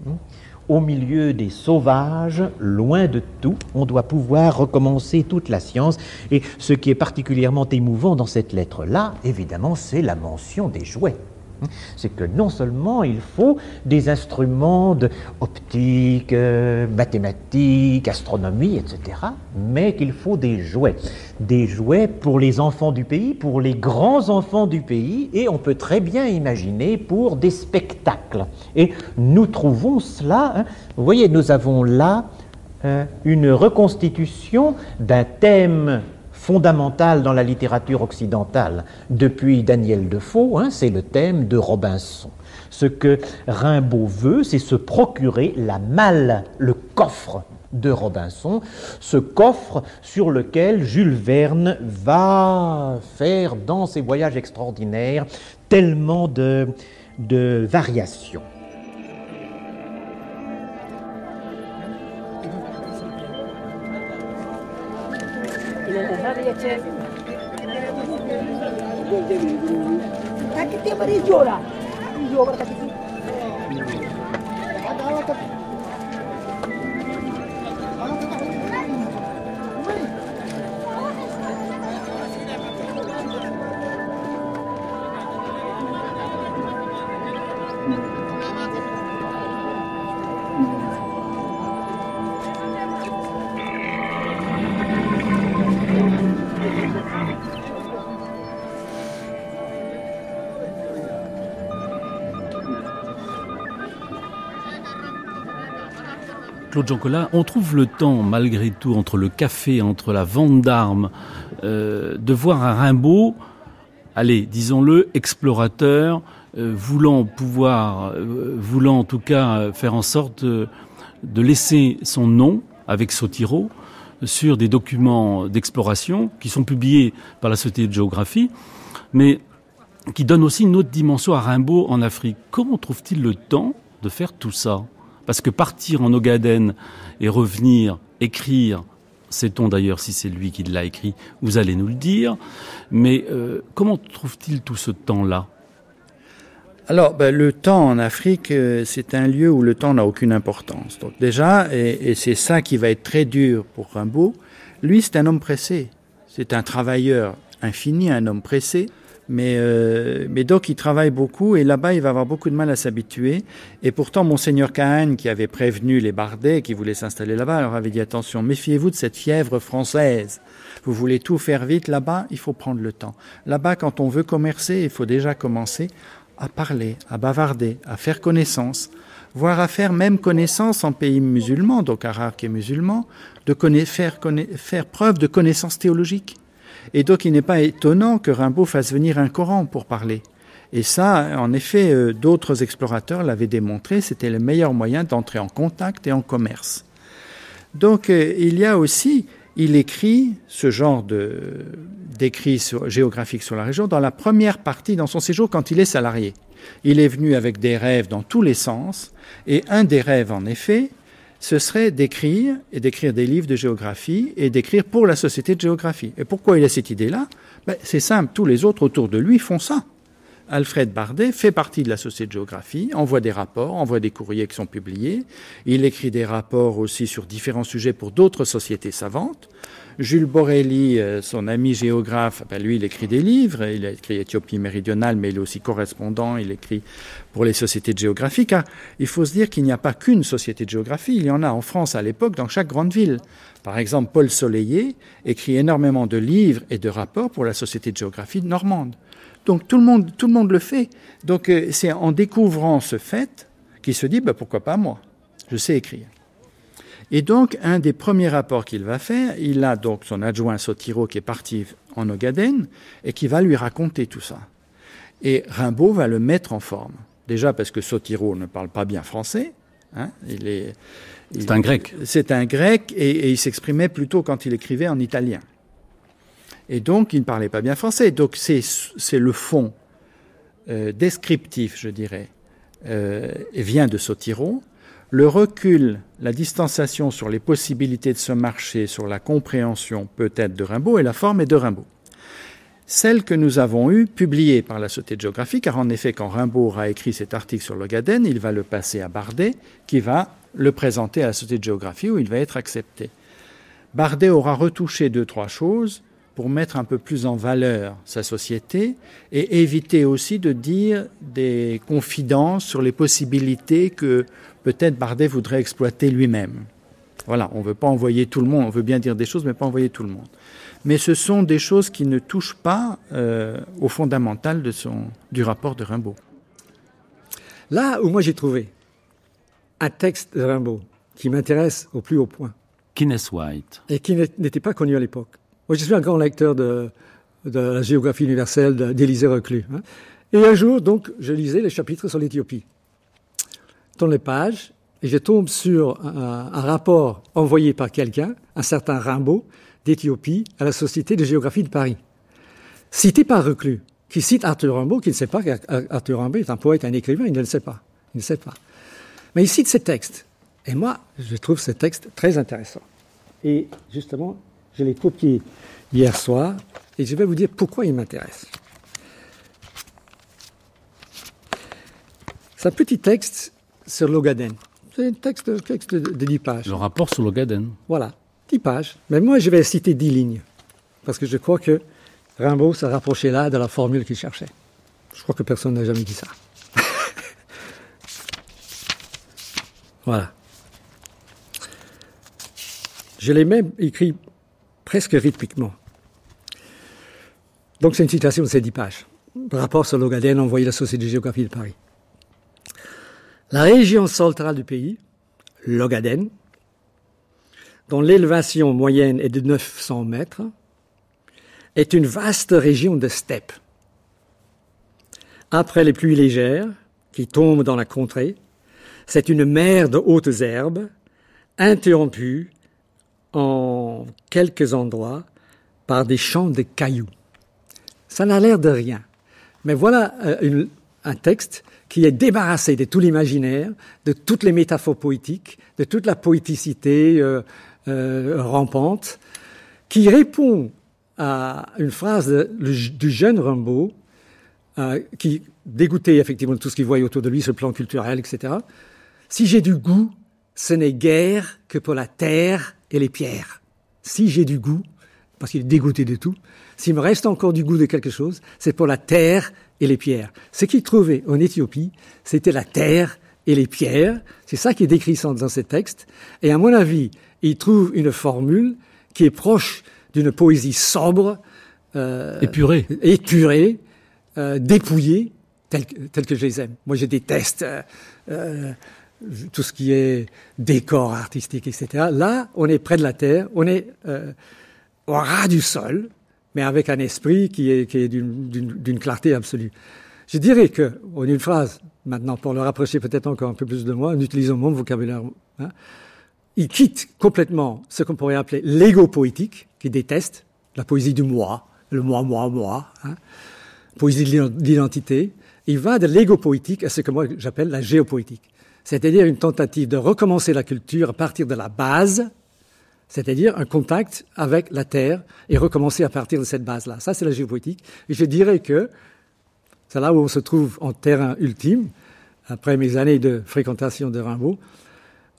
hein, au milieu des sauvages, loin de tout. On doit pouvoir recommencer toute la science. Et ce qui est particulièrement émouvant dans cette lettre-là, évidemment, c'est la mention des jouets c'est que non seulement il faut des instruments de optique, euh, mathématiques, astronomie, etc., mais qu'il faut des jouets. Des jouets pour les enfants du pays, pour les grands enfants du pays, et on peut très bien imaginer pour des spectacles. Et nous trouvons cela, hein. vous voyez, nous avons là euh, une reconstitution d'un thème fondamentale dans la littérature occidentale depuis Daniel Defoe, hein, c'est le thème de Robinson. Ce que Rimbaud veut, c'est se procurer la malle, le coffre de Robinson, ce coffre sur lequel Jules Verne va faire dans ses voyages extraordinaires tellement de, de variations. कितने बड़ी जोड़ा? जोड़ा Claude on trouve le temps, malgré tout, entre le café, entre la vente d'armes, euh, de voir un Rimbaud, allez, disons-le, explorateur, euh, voulant pouvoir, euh, voulant en tout cas faire en sorte de, de laisser son nom avec Sotiro sur des documents d'exploration qui sont publiés par la Société de géographie, mais qui donnent aussi une autre dimension à Rimbaud en Afrique. Comment trouve-t-il le temps de faire tout ça? Parce que partir en Ogaden et revenir, écrire, sait-on d'ailleurs si c'est lui qui l'a écrit, vous allez nous le dire, mais euh, comment trouve-t-il tout ce temps-là? Alors, ben, le temps en Afrique, euh, c'est un lieu où le temps n'a aucune importance. Donc déjà, et, et c'est ça qui va être très dur pour Rimbaud, lui, c'est un homme pressé. C'est un travailleur infini, un homme pressé. Mais, euh, mais donc il travaille beaucoup et là-bas il va avoir beaucoup de mal à s'habituer. Et pourtant monseigneur Cahen qui avait prévenu les Bardais qui voulaient s'installer là-bas leur avait dit attention, méfiez-vous de cette fièvre française. Vous voulez tout faire vite là-bas, il faut prendre le temps. Là-bas quand on veut commercer, il faut déjà commencer à parler, à bavarder, à faire connaissance, voire à faire même connaissance en pays musulman, donc arabe et musulman, de faire, faire preuve de connaissance théologique. Et donc il n'est pas étonnant que Rimbaud fasse venir un Coran pour parler. Et ça, en effet, euh, d'autres explorateurs l'avaient démontré, c'était le meilleur moyen d'entrer en contact et en commerce. Donc euh, il y a aussi, il écrit ce genre d'écrits géographiques sur la région dans la première partie, dans son séjour, quand il est salarié. Il est venu avec des rêves dans tous les sens, et un des rêves, en effet, ce serait d'écrire et d'écrire des livres de géographie et d'écrire pour la société de géographie. Et pourquoi il a cette idée-là? Ben, C'est simple, tous les autres autour de lui font ça. Alfred Bardet fait partie de la Société de géographie, envoie des rapports, envoie des courriers qui sont publiés. Il écrit des rapports aussi sur différents sujets pour d'autres sociétés savantes. Jules Borelli, euh, son ami géographe, ben lui, il écrit des livres. Il a écrit Éthiopie méridionale, mais il est aussi correspondant. Il écrit pour les sociétés de géographie. Car il faut se dire qu'il n'y a pas qu'une société de géographie. Il y en a en France à l'époque dans chaque grande ville. Par exemple, Paul Soleillet écrit énormément de livres et de rapports pour la Société de géographie normande. Donc tout le monde, tout le monde le fait. Donc euh, c'est en découvrant ce fait qu'il se dit bah, pourquoi pas moi? Je sais écrire. Et donc un des premiers rapports qu'il va faire, il a donc son adjoint Sotiro qui est parti en Ogaden et qui va lui raconter tout ça. Et Rimbaud va le mettre en forme. Déjà parce que Sotiro ne parle pas bien français. Hein, il est. C'est un grec. C'est un grec et, et il s'exprimait plutôt quand il écrivait en italien. Et donc, il ne parlait pas bien français. Donc, c'est le fond euh, descriptif, je dirais, euh, vient de Sotiro. Le recul, la distanciation sur les possibilités de ce marché, sur la compréhension peut-être de Rimbaud, et la forme est de Rimbaud. Celle que nous avons eue, publiée par la Société de géographie, car en effet, quand Rimbaud aura écrit cet article sur le Gaden, il va le passer à Bardet, qui va le présenter à la Société de géographie, où il va être accepté. Bardet aura retouché deux, trois choses pour mettre un peu plus en valeur sa société et éviter aussi de dire des confidences sur les possibilités que peut-être Bardet voudrait exploiter lui-même. Voilà, on ne veut pas envoyer tout le monde, on veut bien dire des choses, mais pas envoyer tout le monde. Mais ce sont des choses qui ne touchent pas euh, au fondamental de son, du rapport de Rimbaud. Là où moi j'ai trouvé un texte de Rimbaud qui m'intéresse au plus haut point. Kenneth White. Et qui n'était pas connu à l'époque. Moi je suis un grand lecteur de, la géographie universelle d'Élisée Reclus. Hein. Et un jour, donc, je lisais les chapitres sur l'Éthiopie tourne les pages et je tombe sur un, rapport envoyé par quelqu'un, un certain Rimbaud, d'Éthiopie, à la Société de géographie de Paris, cité par Reclus, qui cite Arthur Rimbaud, qui ne sait pas qu'Arthur Rimbaud est un poète, un écrivain, il ne le sait pas. Il ne sait pas. Mais il cite ces textes. Et moi, je trouve ces textes très intéressants. Et justement, je l'ai copié hier soir, et je vais vous dire pourquoi il m'intéresse. C'est un petit texte sur l'Ogaden. C'est un texte, texte de 10 pages. Le rapport sur l'Ogaden. Voilà, 10 pages. Mais moi, je vais citer 10 lignes. Parce que je crois que Rimbaud s'est rapproché là de la formule qu'il cherchait. Je crois que personne n'a jamais dit ça. voilà. Je l'ai même écrit presque rythmiquement. Donc c'est une citation de ces 10 pages. Rapport sur l'Ogaden envoyé à la Société de géographie de Paris. La région centrale du pays, l'Ogaden, dont l'élévation moyenne est de 900 mètres, est une vaste région de steppe. Après les pluies légères qui tombent dans la contrée, c'est une mer de hautes herbes, interrompue en quelques endroits par des champs de cailloux. Ça n'a l'air de rien. Mais voilà euh, un texte qui est débarrassé de tout l'imaginaire, de toutes les métaphores poétiques, de toute la poéticité euh, euh, rampante, qui répond à une phrase du jeune Rimbaud, qui dégoûtait effectivement de tout ce qu'il voyait autour de lui sur le plan culturel, etc. Si j'ai du goût, ce n'est guère que pour la terre et les pierres. Si j'ai du goût, parce qu'il est dégoûté de tout, s'il me reste encore du goût de quelque chose, c'est pour la terre et les pierres. Ce qu'il trouvait en Éthiopie, c'était la terre et les pierres. C'est ça qui est décrit dans ces textes. Et à mon avis, il trouve une formule qui est proche d'une poésie sobre, euh, épurée, épurée euh, dépouillée, telle, que je les aime. Moi, je déteste euh, euh, tout ce qui est décor artistique, etc. Là, on est près de la terre, on est euh, au ras du sol, mais avec un esprit qui est, qui est d'une clarté absolue. Je dirais que, en une phrase, maintenant, pour le rapprocher peut-être encore un peu plus de moi, en utilisant mon vocabulaire, hein, il quitte complètement ce qu'on pourrait appeler l'ego poétique, qui déteste la poésie du moi, le moi, moi, moi, hein, poésie de l'identité. Il va de l'ego poétique à ce que moi j'appelle la géopoétique, c'est-à-dire une tentative de recommencer la culture à partir de la base, c'est-à-dire un contact avec la Terre et recommencer à partir de cette base-là. Ça, c'est la géopolitique. Et je dirais que c'est là où on se trouve en terrain ultime, après mes années de fréquentation de Rimbaud,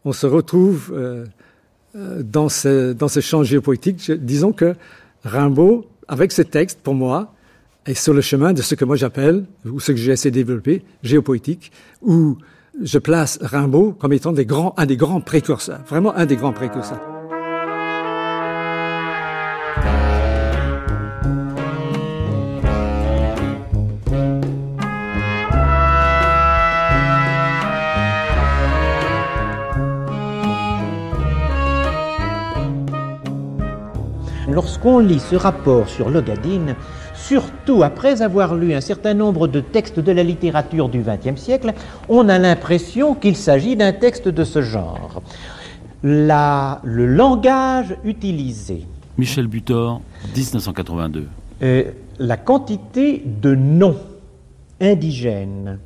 on se retrouve euh, euh, dans, ce, dans ce champ géopolitique. disons que Rimbaud, avec ce texte, pour moi, est sur le chemin de ce que moi j'appelle, ou ce que j'ai essayé de développer, géopolitique, où je place Rimbaud comme étant un des grands précurseurs, vraiment un des grands précurseurs. lorsqu'on lit ce rapport sur l'Ogadine, surtout après avoir lu un certain nombre de textes de la littérature du XXe siècle, on a l'impression qu'il s'agit d'un texte de ce genre. La, le langage utilisé. Michel Butor, 1982. Euh, la quantité de noms indigènes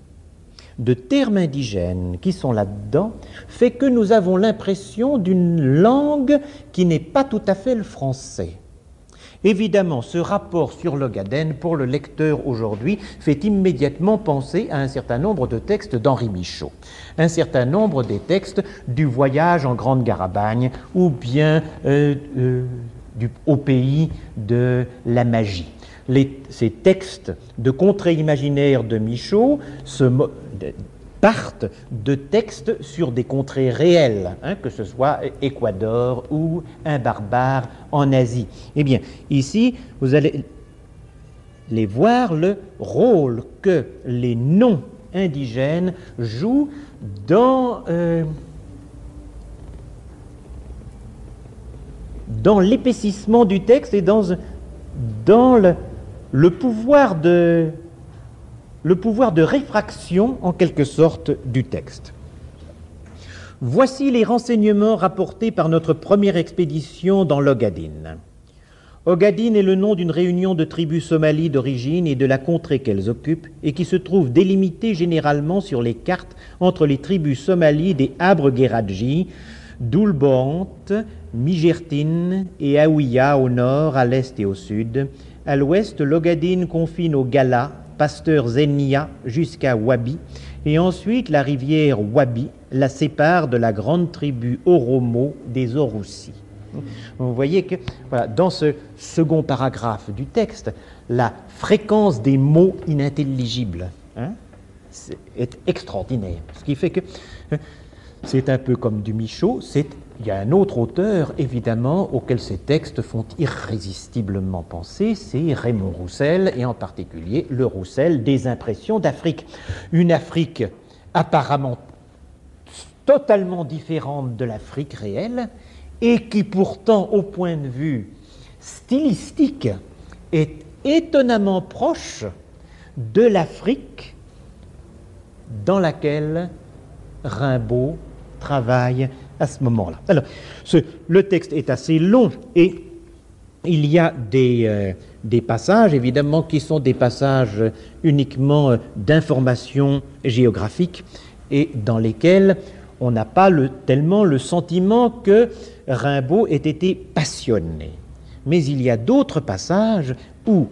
de termes indigènes qui sont là-dedans fait que nous avons l'impression d'une langue qui n'est pas tout à fait le français. Évidemment, ce rapport sur l'Ogaden, pour le lecteur aujourd'hui, fait immédiatement penser à un certain nombre de textes d'Henri Michaud, un certain nombre des textes du voyage en Grande Garabagne ou bien euh, euh, du, au pays de la magie. Ces textes de contrées imaginaires de Michaud se, partent de textes sur des contrées réelles, hein, que ce soit Équador ou un barbare en Asie. Eh bien, ici, vous allez les voir le rôle que les noms indigènes jouent dans, euh, l'épaississement du texte et dans, le pouvoir de, le pouvoir de réfraction en quelque sorte du texte. Voici les renseignements rapportés par notre première expédition dans l'Ogadine. Ogadine est le nom d'une réunion de tribus somalies d'origine et de la contrée qu'elles occupent et qui se trouve délimitée généralement sur les cartes entre les tribus somalies des Abregeradji, Dulbont, Migertin et Aouia au nord, à l'est et au sud. À l'ouest, l'Ogadine confine au Gala, pasteur Zenia jusqu'à Wabi, et ensuite la rivière Wabi la sépare de la grande tribu Oromo des Oroussi. Vous voyez que voilà, dans ce second paragraphe du texte, la fréquence des mots inintelligibles hein, est extraordinaire. Ce qui fait que hein, c'est un peu comme du Michaud, c'est il y a un autre auteur, évidemment, auquel ces textes font irrésistiblement penser, c'est Raymond Roussel, et en particulier le Roussel des impressions d'Afrique. Une Afrique apparemment totalement différente de l'Afrique réelle, et qui pourtant, au point de vue stylistique, est étonnamment proche de l'Afrique dans laquelle Rimbaud travaille à ce moment-là. Alors, le texte est assez long et il y a des, euh, passages, évidemment, qui sont des passages uniquement euh, d'information géographique et dans lesquels on n'a pas le, tellement le sentiment que Rimbaud ait été passionné. Mais il y a d'autres passages où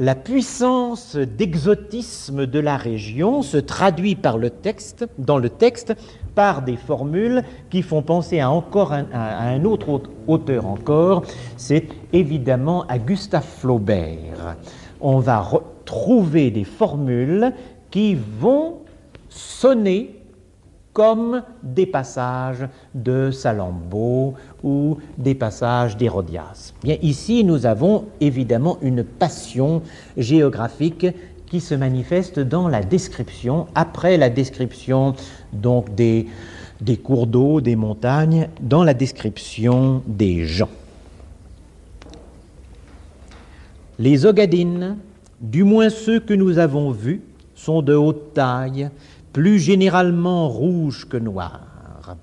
la puissance d'exotisme de la région se traduit dans le texte par des formules qui font penser à, un, à un autre auteur encore, c'est évidemment à Gustave Flaubert. On va retrouver des formules qui vont sonner comme des passages de Salammbô ou des passages d'Hérodias. Bien, ici, nous avons évidemment une passion géographique qui se manifeste dans la description, après la description donc des cours d'eau, des montagnes, dans la description des gens. Les Ogadines, du moins ceux que nous avons vus, sont de haute taille, plus généralement rouge que noir.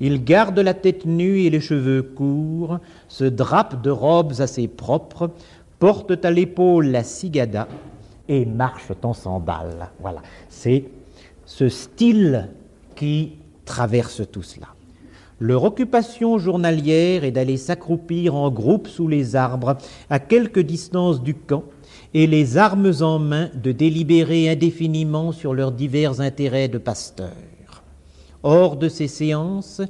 Il garde la tête nue et les cheveux courts, se drape de robes assez propres, portent à l'épaule la cigada et marchent en sandales. Voilà, c'est ce style qui traverse tout cela. Leur occupation journalière est d'aller s'accroupir en groupe sous les arbres à quelque distance du camp et les armes en main de délibérer indéfiniment sur leurs divers intérêts de pasteurs. Hors de ces séances,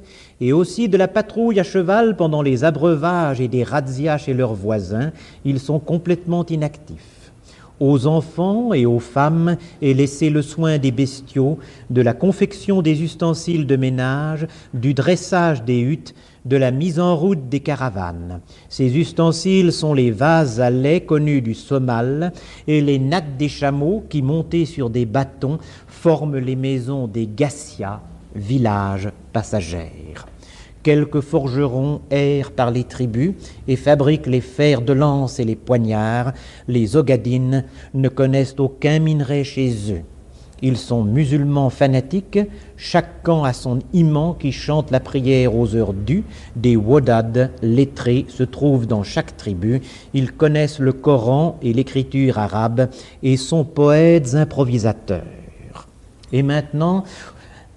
et aussi de la patrouille à cheval pendant les abreuvages et des razzias chez leurs voisins, ils sont complètement inactifs. Aux enfants et aux femmes est laissé le soin des bestiaux, de la confection des ustensiles de ménage, du dressage des huttes, de la mise en route des caravanes. Ces ustensiles sont les vases à lait connus du Somal et les nattes des chameaux qui, montés sur des bâtons, forment les maisons des Gassias, villages passagères. Quelques forgerons errent par les tribus et fabriquent les fers de lance et les poignards. Les Ogadines ne connaissent aucun minerai chez eux. Ils sont musulmans fanatiques, chaque camp a son imam qui chante la prière aux heures dues. Des wodad lettrés se trouvent dans chaque tribu. Ils connaissent le Coran et l'écriture arabe et sont poètes improvisateurs. Et maintenant,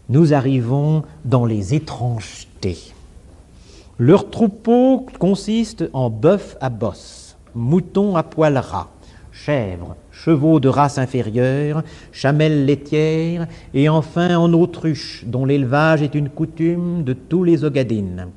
nous arrivons dans les étrangetés. Leur troupeau consiste en bœuf à bosse, moutons à poil ras, chèvres, chevaux de race inférieure, chamelles laitières, et enfin en autruche, dont l'élevage est une coutume de tous les Ogadines.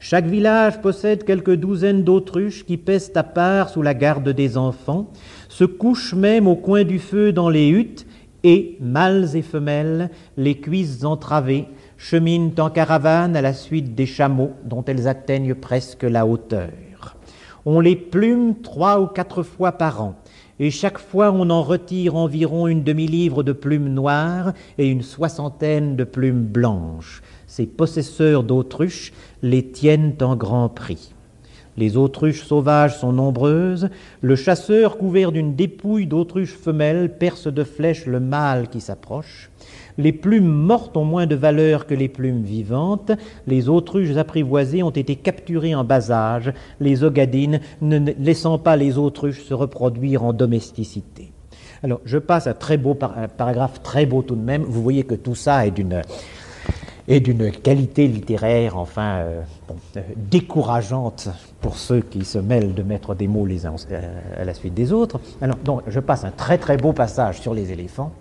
Chaque village possède quelques douzaines d'autruches qui pèsent à part sous la garde des enfants, se couchent même au coin du feu dans les huttes, et, mâles et femelles, les cuisses entravées, cheminent en caravane à la suite des chameaux dont elles atteignent presque la hauteur. On les plume trois ou quatre fois par an, et chaque fois on en retire environ une demi-livre de plumes noires et une soixantaine de plumes blanches. Ces possesseurs d'autruches les tiennent en grand prix. Les autruches sauvages sont nombreuses. Le chasseur, couvert d'une dépouille d'autruches femelles, perce de flèches le mâle qui s'approche. Les plumes mortes ont moins de valeur que les plumes vivantes. Les autruches apprivoisées ont été capturées en bas âge, les ogadines ne laissant pas les autruches se reproduire en domesticité. Alors, je passe à très beau un paragraphe très beau tout de même. Vous voyez que tout ça est d'une d'une qualité littéraire, enfin, euh, euh, décourageante pour ceux qui se mêlent de mettre des mots les uns euh, à la suite des autres. Alors, donc, je passe un très très beau passage sur les éléphants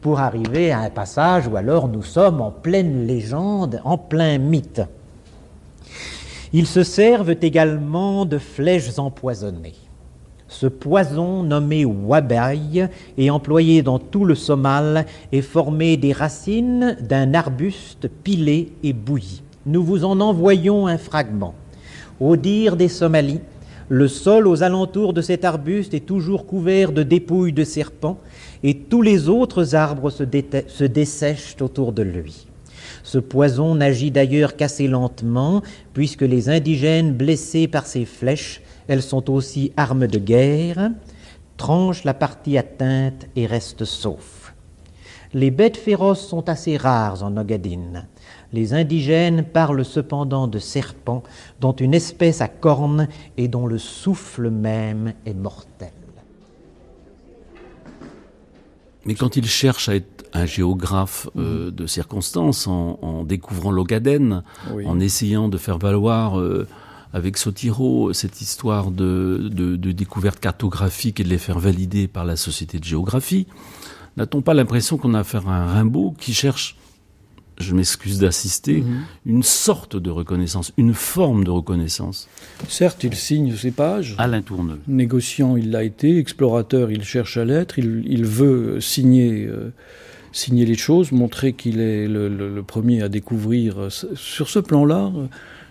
pour arriver à un passage où alors nous sommes en pleine légende, en plein mythe. Ils se servent également de flèches empoisonnées. Ce poison nommé wabaï est employé dans tout le Somal et formé des racines d'un arbuste pilé et bouilli. Nous vous en envoyons un fragment. Au dire des Somalis, le sol aux alentours de cet arbuste est toujours couvert de dépouilles de serpents et tous les autres arbres se, dessèchent autour de lui. Ce poison n'agit d'ailleurs qu'assez lentement, puisque les indigènes blessés par ces flèches elles sont aussi armes de guerre, tranchent la partie atteinte et restent saufs. Les bêtes féroces sont assez rares en Ogadine. Les indigènes parlent cependant de serpents dont une espèce a cornes et dont le souffle même est mortel. Mais quand il cherche à être un géographe euh, de circonstances, en, découvrant l'Ogaden, en essayant de faire valoir euh, avec Sotiro cette histoire de, découverte cartographique et de les faire valider par la Société de géographie, n'a-t-on pas l'impression qu'on a affaire à un Rimbaud qui cherche, je m'excuse d'assister, mhm. une sorte de reconnaissance, une forme de reconnaissance Certes, il signe ses pages. Alain Tourneux. Négociant, il l'a été. Explorateur, il cherche à l'être. Il, veut signer. Euh, signer les choses, montrer qu'il est le, premier à découvrir. Euh, sur ce plan-là,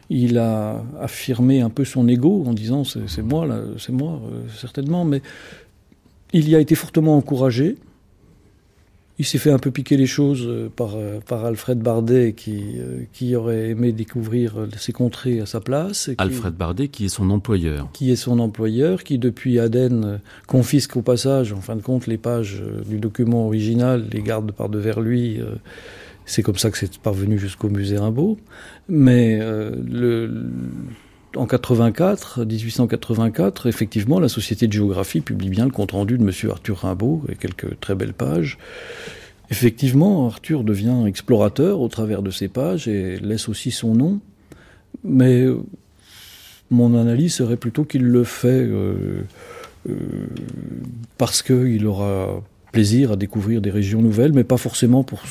il a affirmé un peu son ego en disant c'est moi, c'est moi, euh, certainement, mais il y a été fortement encouragé. Il s'est fait un peu piquer les choses euh, par, euh, par Alfred Bardet qui, qui aurait aimé découvrir ces contrées à sa place. Alfred Bardet qui est son employeur. Qui est son employeur, qui depuis Aden confisque au passage, en fin de compte, les pages du document original, les garde par devers lui. C'est comme ça que c'est parvenu jusqu'au musée Rimbaud. Mais euh, le, en 84, 1884, effectivement, la Société de géographie publie bien le compte-rendu de M. Arthur Rimbaud, et quelques très belles pages. Effectivement, Arthur devient explorateur au travers de ces pages et laisse aussi son nom. Mais euh, mon analyse serait plutôt qu'il le fait euh, euh, parce qu'il aura plaisir à découvrir des régions nouvelles, mais pas forcément pour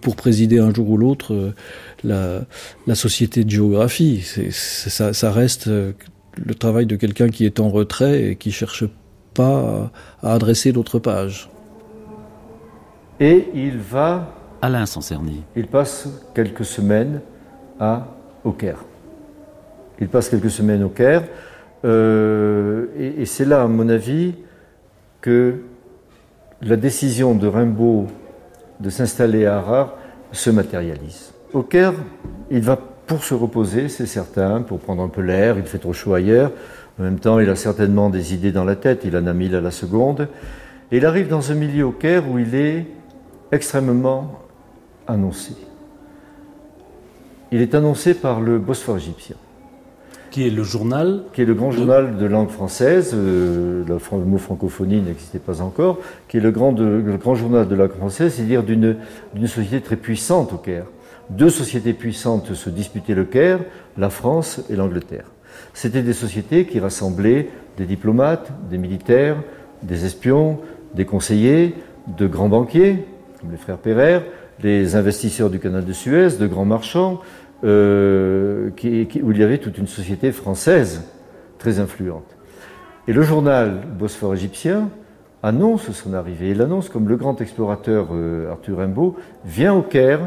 pour présider un jour ou l'autre euh, la, la, société de géographie. ça, ça, reste euh, le travail de quelqu'un qui est en retrait et qui cherche pas à, adresser d'autres pages. Et il va. Alain Sancerny. Il passe quelques semaines à, au Caire. Il passe quelques semaines au Caire. Euh, et, et c'est là, à mon avis, que la décision de Rimbaud de s'installer à Harare se matérialise. Au Caire, il va pour se reposer, c'est certain, pour prendre un peu l'air, il fait trop chaud ailleurs. En même temps, il a certainement des idées dans la tête, il en a mille à la seconde. Et il arrive dans un milieu au Caire où il est extrêmement annoncé. Il est annoncé par le Bosphore égyptien. Qui est le journal Qui est le grand journal de langue française, euh, le mot francophonie n'existait pas encore, qui est le grand, le grand journal de langue française, c'est-à-dire d'une société très puissante au Caire. Deux sociétés puissantes se disputaient le Caire, la France et l'Angleterre. C'était des sociétés qui rassemblaient des diplomates, des militaires, des espions, des conseillers, de grands banquiers, comme les frères Perrer, des investisseurs du canal de Suez, de grands marchands, euh, où il y avait toute une société française très influente. Et le journal Bosphore égyptien annonce son arrivée. Il annonce comme le grand explorateur euh, Arthur Rimbaud vient au Caire.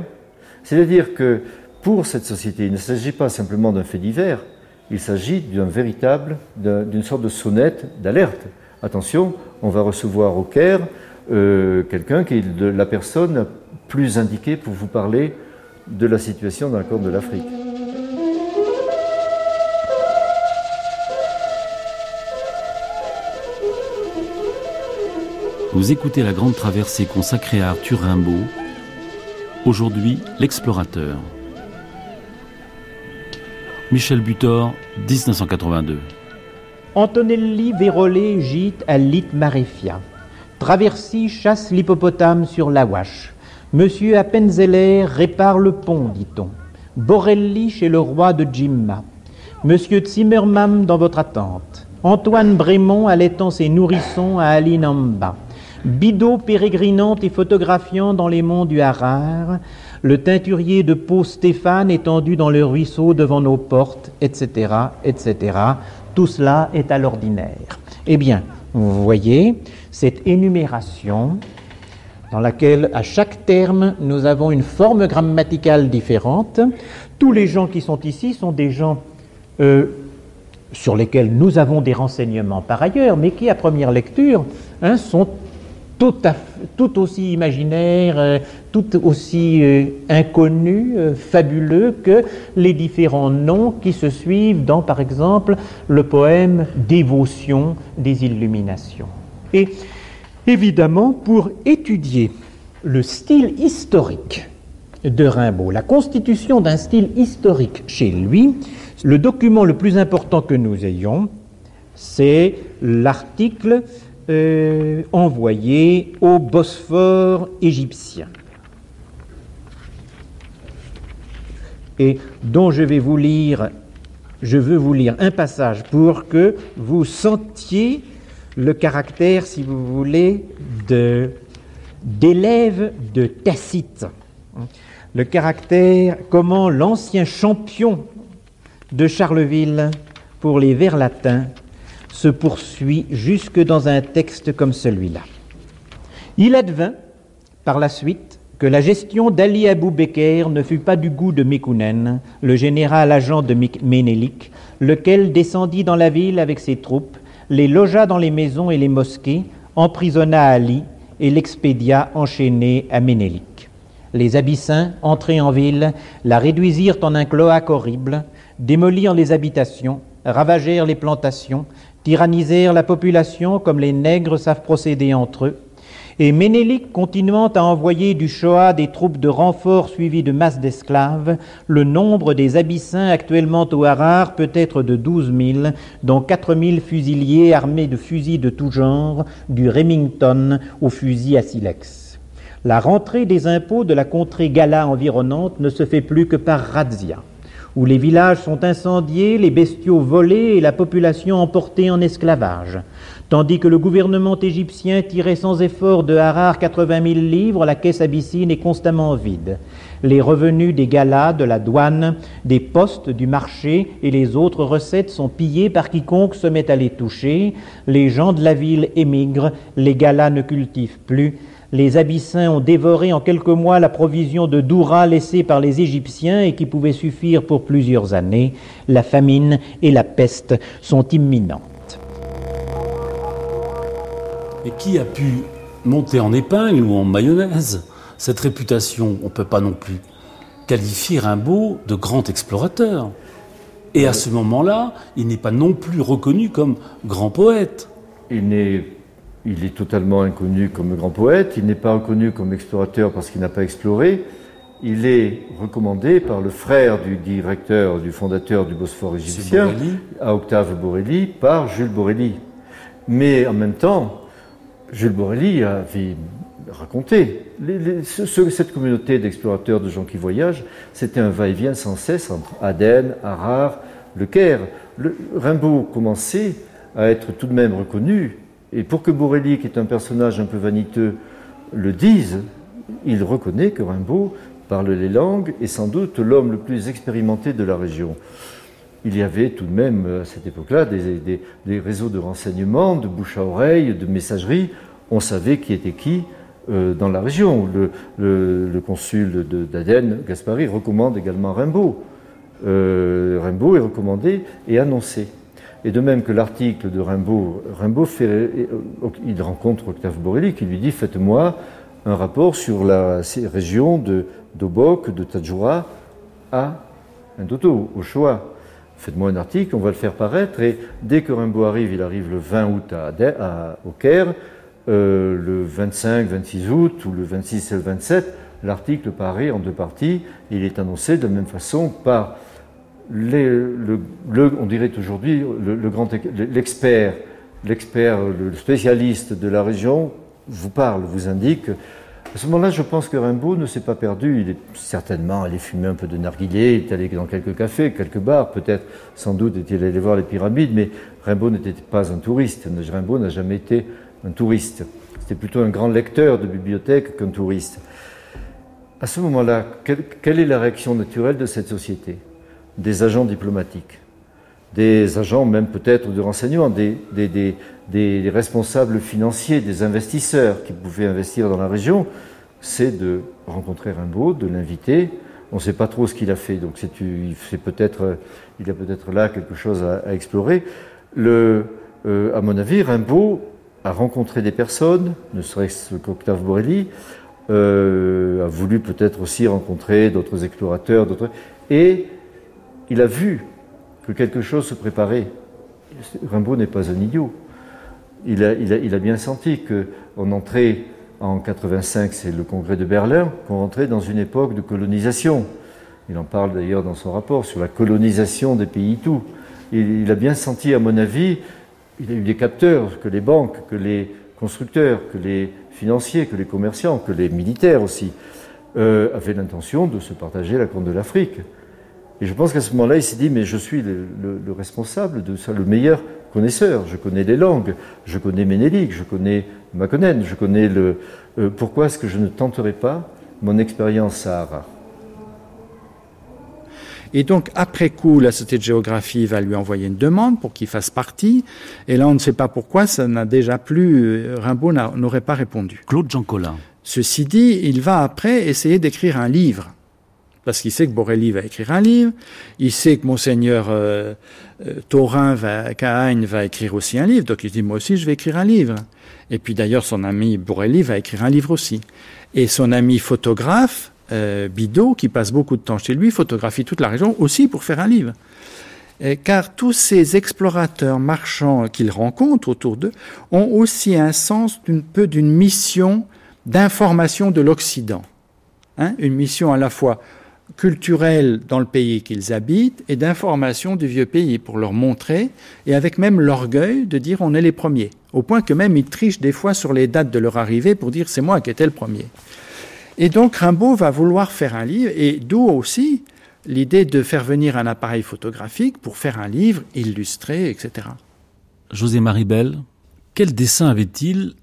C'est-à-dire que pour cette société, il ne s'agit pas simplement d'un fait divers, il s'agit d'un véritable, d'une sorte de sonnette d'alerte. Attention, on va recevoir au Caire euh, quelqu'un qui est la personne plus indiquée pour vous parler de la situation dans la Corne de l'Afrique. Vous écoutez la grande traversée consacrée à Arthur Rimbaud, aujourd'hui l'explorateur. Michel Butor, 1982. Antonelli Vérolé gîte à Litmarefia. Traversi chasse l'hippopotame sur la Wache. Monsieur Appenzeller répare le pont, dit-on. Borelli chez le roi de Jimma. Monsieur Zimmermann dans votre attente. Antoine Brémond allaitant ses nourrissons à Alinamba. Bidot pérégrinant et photographiant dans les monts du Harar le teinturier de peau Stéphane étendu dans le ruisseau devant nos portes, etc., etc. Tout cela est à l'ordinaire. Eh bien, vous voyez, cette énumération dans laquelle à chaque terme nous avons une forme grammaticale différente. Tous les gens qui sont ici sont des gens euh, sur lesquels nous avons des renseignements par ailleurs, mais qui à première lecture hein, sont tout, aussi imaginaire, euh, tout aussi euh, inconnu, euh, fabuleux que les différents noms qui se suivent dans, par exemple, le poème Dévotion des Illuminations. Et évidemment, pour étudier le style historique de Rimbaud, la constitution d'un style historique chez lui, le document le plus important que nous ayons, c'est l'article euh, envoyé au Bosphore égyptien. Et dont je vais vous lire, je veux vous lire un passage pour que vous sentiez le caractère, si vous voulez, d'élève de Tacite. Le caractère, comment l'ancien champion de Charleville pour les vers latins se poursuit jusque dans un texte comme celui-là. Il advint, par la suite, que la gestion d'Ali Abou Beker ne fut pas du goût de Mekounen, le général agent de Ménélique, lequel descendit dans la ville avec ses troupes, les logea dans les maisons et les mosquées, emprisonna Ali et l'expédia enchaîné à Ménélique. Les Abyssins, entrés en ville, la réduisirent en un cloaque horrible, démolirent les habitations, ravagèrent les plantations, tyrannisèrent la population comme les nègres savent procéder entre eux, et Ménélique continuant à envoyer du Shoah des troupes de renfort suivies de masses d'esclaves, le nombre des Abyssins actuellement au Harar peut être de 12 000, dont 4 000 fusiliers armés de fusils de tout genre, du Remington au fusil à silex. La rentrée des impôts de la contrée Gala environnante ne se fait plus que par razzia où les villages sont incendiés, les bestiaux volés et la population emportée en esclavage. Tandis que le gouvernement égyptien tirait sans effort de Harar 80 000 livres, la caisse abyssine est constamment vide. Les revenus des galas, de la douane, des postes, du marché et les autres recettes sont pillés par quiconque se met à les toucher. Les gens de la ville émigrent, les galas ne cultivent plus, les Abyssins ont dévoré en quelques mois la provision de Doura laissée par les Égyptiens et qui pouvait suffire pour plusieurs années. La famine et la peste sont imminentes. Et qui a pu monter en épingle ou en mayonnaise? Cette réputation On ne peut pas non plus qualifier Rimbaud de grand explorateur. Et à ce moment-là, il n'est pas non plus reconnu comme grand poète. Il n'est il est totalement inconnu comme grand poète, il n'est pas reconnu comme explorateur parce qu'il n'a pas exploré, il est recommandé par le frère du directeur, du fondateur du Bosphore égyptien, à Octave Borelli, par Jules Borelli. Mais en même temps, Jules Borelli avait raconté, cette communauté d'explorateurs, de gens qui voyagent, c'était un va-et-vient sans cesse entre Aden, Harar, le Caire. Le, Rimbaud commençait à être tout de même reconnu, et pour que Borelli, qui est un personnage un peu vaniteux, le dise, il reconnaît que Rimbaud parle les langues et sans doute l'homme le plus expérimenté de la région. Il y avait tout de même à cette époque-là des, réseaux de renseignement, de bouche à oreille, de messagerie. On savait qui était qui euh, dans la région. Le, consul d'Aden, Gaspari, recommande également Rimbaud. Euh, Rimbaud est recommandé et annoncé. Et de même que l'article de Rimbaud, Rimbaud fait, euh, il rencontre Octave Borelli qui lui dit Faites-moi un rapport sur la région de d'Obok, de Tadjoura à Ndoto, au choix. Faites-moi un article, on va le faire paraître, et dès que Rimbaud arrive, il arrive le 20 août à, au Caire, euh, le 25, 26 août, ou le 26 et le 27, l'article paraît en deux parties, il est annoncé de la même façon par le, on dirait aujourd'hui, le, l'expert, l'expert, le spécialiste de la région vous parle, vous indique à ce moment-là, je pense que Rimbaud ne s'est pas perdu. Il est certainement allé fumer un peu de narguilé, il est allé dans quelques cafés, quelques bars, peut-être, sans doute est-il allé voir les pyramides, mais Rimbaud n'était pas un touriste. Rimbaud n'a jamais été un touriste. C'était plutôt un grand lecteur de bibliothèque qu'un touriste. À ce moment-là, quelle est la réaction naturelle de cette société? Des agents diplomatiques, des agents même peut-être de renseignement, des, responsables financiers, des investisseurs qui pouvaient investir dans la région, c'est de rencontrer Rimbaud, de l'inviter. On ne sait pas trop ce qu'il a fait, donc c'est peut-être, il y a peut-être là quelque chose à, explorer. Euh, à mon avis, Rimbaud a rencontré des personnes, ne serait-ce qu'Octave Borelli, euh, a voulu peut-être aussi rencontrer d'autres explorateurs, d'autres, et il a vu que quelque chose se préparait. Rimbaud n'est pas un idiot il a, bien senti qu'on entrait en 85, c'est le congrès de Berlin, qu'on rentrait dans une époque de colonisation. Il en parle d'ailleurs dans son rapport sur la colonisation des pays tout. Il, a bien senti, à mon avis, il a eu des capteurs, que les banques, que les constructeurs, que les financiers, que les commerçants, que les militaires aussi, euh, avaient l'intention de se partager la compte de l'Afrique. Et je pense qu'à ce moment-là, il s'est dit, mais je suis le, le responsable de ça, le meilleur connaisseur, je connais les langues, je connais Ménélique, je connais Makonnen, je connais le... Euh, pourquoi est-ce que je ne tenterai pas mon expérience Sahara et donc, après coup, la Société de géographie va lui envoyer une demande pour qu'il fasse partie. Et là, on ne sait pas pourquoi, ça n'a déjà plus, euh, Rimbaud n'aurait pas répondu. Claude Jean Collin. Ceci dit, il va après essayer d'écrire un livre parce qu'il sait que Borelli va écrire un livre, il sait que monseigneur euh, euh Taurin va, va écrire aussi un livre, donc il dit moi aussi je vais écrire un livre. Et puis d'ailleurs son ami Borelli va écrire un livre aussi. Et son ami photographe, euh, Bidot, qui passe beaucoup de temps chez lui, photographie toute la région aussi pour faire un livre. car tous ces explorateurs marchands qu'il rencontre autour d'eux ont aussi un sens d'un peu d'une mission d'information de l'Occident. Hein, une mission à la fois culturelle dans le pays qu'ils habitent et d'information du vieux pays pour leur montrer, et avec même l'orgueil de dire on est les premiers, au point que même ils trichent des fois sur les dates de leur arrivée pour dire c'est moi qui étais le premier. Et donc Rimbaud va vouloir faire un livre, et d'où aussi l'idée de faire venir un appareil photographique pour faire un livre illustré, etc. José-Marie Bell, quel dessin avait-il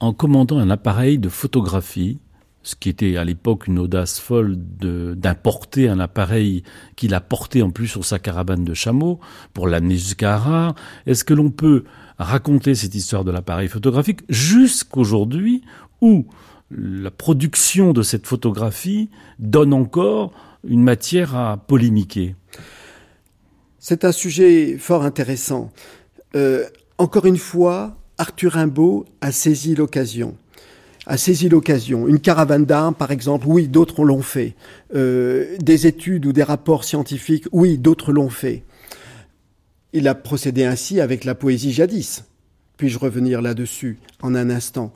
en commandant un appareil de photographie? Ce qui était à l'époque une audace folle d'importer un appareil qu'il a porté en plus sur sa caravane de chameaux pour l'amener jusqu'à Harare. Est-ce que l'on peut raconter cette histoire de l'appareil photographique jusqu'aujourd'hui où la production de cette photographie donne encore une matière à polémiquer? C'est un sujet fort intéressant. Euh, encore une fois, Arthur Rimbaud a saisi l'occasion a saisi l'occasion. Une caravane d'armes, par exemple, oui, d'autres l'ont fait. Euh, des études ou des rapports scientifiques, oui, d'autres l'ont fait. Il a procédé ainsi avec la poésie jadis. Puis-je revenir là-dessus en un instant?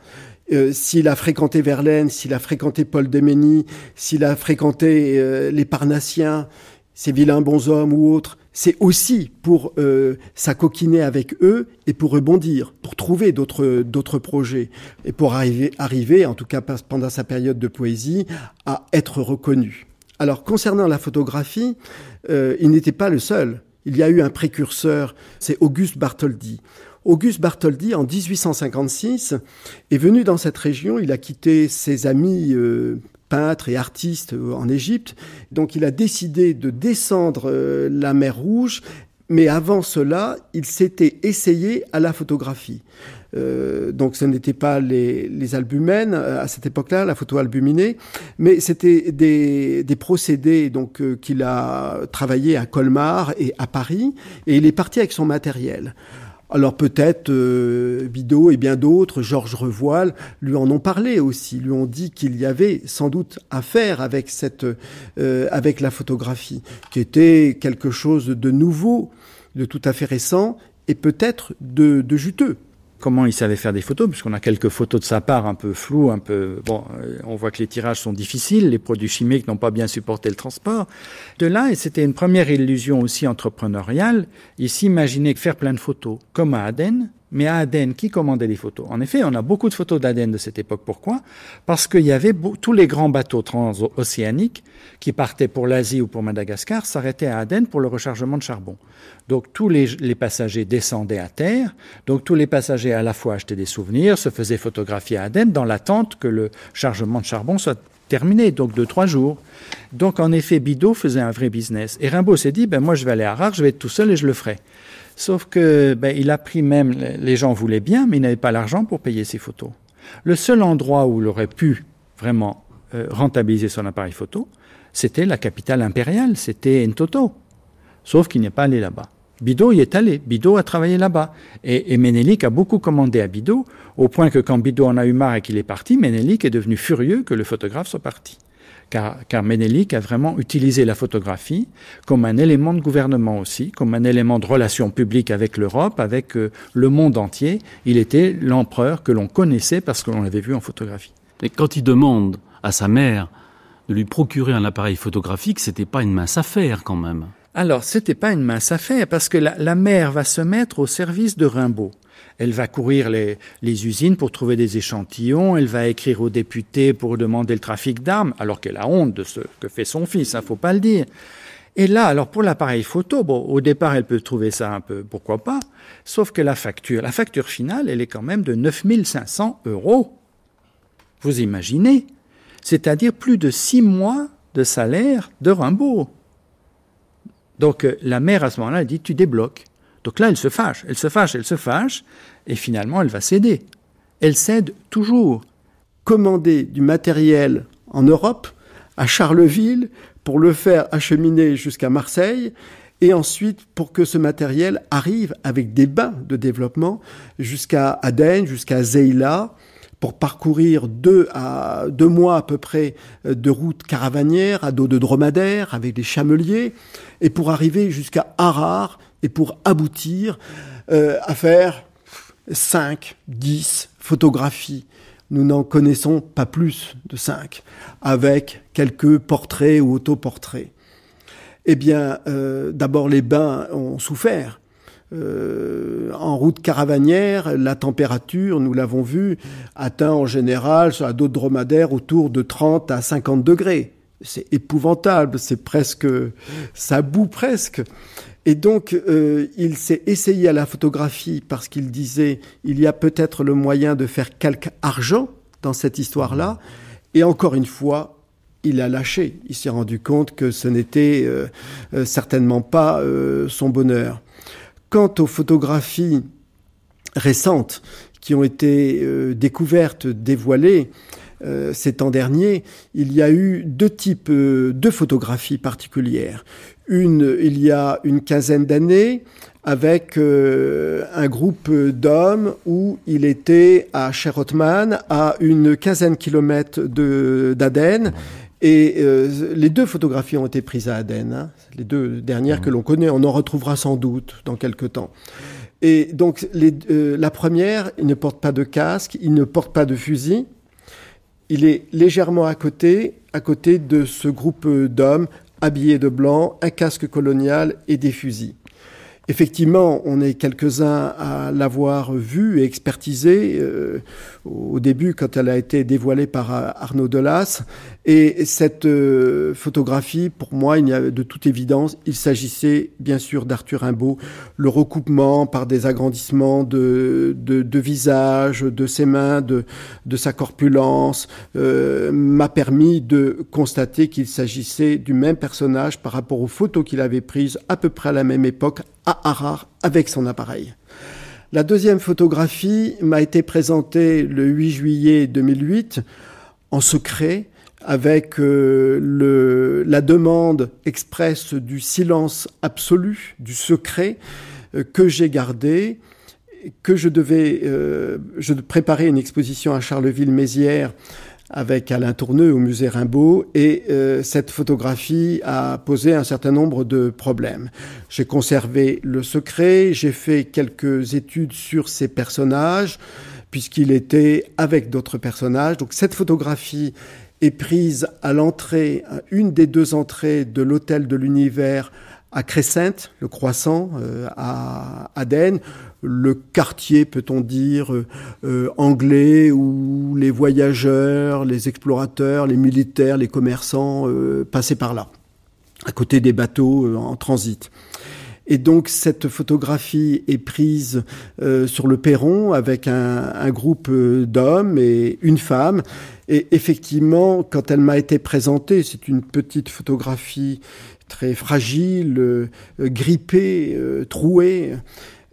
Euh, s'il a fréquenté Verlaine, s'il a fréquenté Paul Demény, s'il a fréquenté euh, les Parnassiens, ces vilains bonshommes ou autres, c'est aussi pour euh, s'acoquiner avec eux et pour rebondir, pour trouver d'autres projets et pour arriver, arriver, en tout cas pendant sa période de poésie, à être reconnu. Alors concernant la photographie, euh, il n'était pas le seul. Il y a eu un précurseur, c'est Auguste Bartholdi. Auguste Bartholdi, en 1856, est venu dans cette région. Il a quitté ses amis euh, peintres et artistes euh, en Égypte. Donc il a décidé de descendre euh, la mer Rouge. Mais avant cela, il s'était essayé à la photographie. donc ce n'était pas les, les, albumènes à cette époque-là, la photo albuminée, mais c'était des, des, procédés donc qu'il a travaillé à Colmar et à Paris, et il est parti avec son matériel. Alors peut-être euh, Bidot et bien d'autres, Georges Revoil, lui en ont parlé aussi, lui ont dit qu'il y avait sans doute à faire avec cette, euh, avec la photographie, qui était quelque chose de nouveau, de tout à fait récent et peut-être de juteux comment il savait faire des photos, puisqu'on a quelques photos de sa part un peu floues, un peu bon, euh, on voit que les tirages sont difficiles, les produits chimiques n'ont pas bien supporté le transport. De là, et c'était une première illusion aussi entrepreneuriale, il s'imaginait faire plein de photos, comme à Aden, mais à Aden, qui commandait les photos? En effet, on a beaucoup de photos d'Aden de cette époque. Pourquoi? Parce qu'il y avait tous les grands bateaux transocéaniques qui partaient pour l'Asie ou pour Madagascar s'arrêtaient à Aden pour le rechargement de charbon. Donc tous les, passagers descendaient à terre. Donc tous les passagers à la fois achetaient des souvenirs, se faisaient photographier à Aden dans l'attente que le chargement de charbon soit terminé, donc de trois jours. Donc en effet, Bidot faisait un vrai business. Et Rimbaud s'est dit, ben moi je vais aller à Rare, je vais être tout seul et je le ferai. Sauf que ben, il a pris même, les gens voulaient bien, mais il n'avait pas l'argent pour payer ses photos. Le seul endroit où il aurait pu vraiment euh, rentabiliser son appareil photo, c'était la capitale impériale, c'était Ntoto. Sauf qu'il n'est pas allé là-bas. Bidot y est allé, Bidot a travaillé là-bas. Et, et, a beaucoup commandé à Bidot, au point que quand Bidot en a eu marre et qu'il est parti, Ménélique est devenu furieux que le photographe soit parti car, car Ménélique a vraiment utilisé la photographie comme un élément de gouvernement aussi, comme un élément de relation publique avec l'Europe, avec euh, le monde entier. Il était l'empereur que l'on connaissait parce que l'on l'avait vu en photographie. Et quand il demande à sa mère de lui procurer un appareil photographique, c'était pas une mince affaire quand même. Alors, c'était pas une mince affaire parce que la, la mère va se mettre au service de Rimbaud. Elle va courir les, usines pour trouver des échantillons, elle va écrire aux députés pour demander le trafic d'armes, alors qu'elle a honte de ce que fait son fils, ne hein, faut pas le dire. Et là, alors pour l'appareil photo, bon, au départ, elle peut trouver ça un peu, pourquoi pas, sauf que la facture, la facture finale, elle est quand même de 9500 euros. Vous imaginez C'est-à-dire plus de six mois de salaire de Rimbaud. Donc euh, la mère, à ce moment-là, elle dit, tu débloques. Donc là, elle se fâche, elle se fâche, elle se fâche, et finalement, elle va céder. Elle cède toujours. Commander du matériel en Europe, à Charleville, pour le faire acheminer jusqu'à Marseille, et ensuite pour que ce matériel arrive avec des bains de développement jusqu'à Aden, jusqu'à Zeila, pour parcourir deux à deux mois à peu près de route caravanière à dos de dromadaire avec des chameliers et pour arriver jusqu'à Harar et pour aboutir euh, à faire 5, 10 photographies. Nous n'en connaissons pas plus de 5, avec quelques portraits ou autoportraits. Eh bien, euh, d'abord, les bains ont souffert. Euh, en route caravanière, la température, nous l'avons vu, atteint en général sur la dos dromadaire autour de 30 à 50 degrés. C'est épouvantable, c'est presque, ça bout presque. Et donc, euh, il s'est essayé à la photographie parce qu'il disait il y a peut-être le moyen de faire quelque argent dans cette histoire-là. Et encore une fois, il a lâché. Il s'est rendu compte que ce n'était euh, euh, certainement pas son bonheur. Quant aux photographies récentes qui ont été découvertes, dévoilées, ces temps derniers, il y a eu deux types de photographies particulières. Une, il y a une quinzaine d'années, avec euh, un groupe d'hommes où il était à Cherotman, à une quinzaine de kilomètres d'Aden. Et euh, les deux photographies ont été prises à Aden, hein, les deux dernières que l'on connaît. On en retrouvera sans doute dans quelques temps. Et donc, euh, la première, il ne porte pas de casque, il ne porte pas de fusil. Il est légèrement à côté, à côté de ce groupe d'hommes habillés de blanc, un casque colonial et des fusils. Effectivement, on est quelques-uns à l'avoir vue et expertisée euh, au début quand elle a été dévoilée par Arnaud Delas. Et cette euh, photographie, pour moi, il y a de toute évidence, il s'agissait bien sûr d'Arthur Rimbaud. Le recoupement par des agrandissements de, de, visage, de ses mains, de, de sa corpulence, euh, m'a permis de constater qu'il s'agissait du même personnage par rapport aux photos qu'il avait prises à peu près à la même époque à Harare avec son appareil. La deuxième photographie m'a été présentée le 8 juillet 2008 en secret avec euh, la demande expresse du silence absolu, du secret euh, que j'ai gardé, que je devais euh, je préparer une exposition à Charleville-Mézières avec Alain Tourneux au musée Rimbaud et euh, cette photographie a posé un certain nombre de problèmes. J'ai conservé le secret, j'ai fait quelques études sur ces personnages puisqu'il était avec d'autres personnages. Donc cette photographie est prise à l'entrée, une des deux entrées de l'hôtel de l'univers à Crescent, le croissant, euh, à Aden, le quartier, peut-on dire, euh, euh, anglais où les voyageurs, les explorateurs, les militaires, les commerçants passaient par là, à côté des bateaux en transit. Et donc cette photographie est prise sur le perron avec un, un groupe d'hommes et une femme. Et effectivement, quand elle m'a été présentée, c'est une petite photographie très fragile, euh, grippé, euh, troué.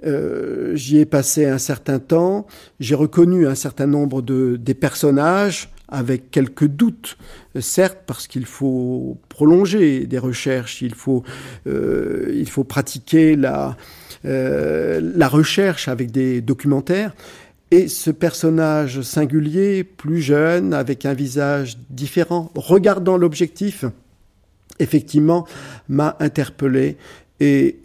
Euh, j'y ai passé un certain temps. J'ai reconnu un certain nombre de des personnages avec quelques doutes, certes, parce qu'il faut prolonger des recherches, il faut il faut pratiquer la la recherche avec des documentaires. Et ce personnage singulier, plus jeune, avec un visage différent, regardant l'objectif, effectivement, m'a interpellé et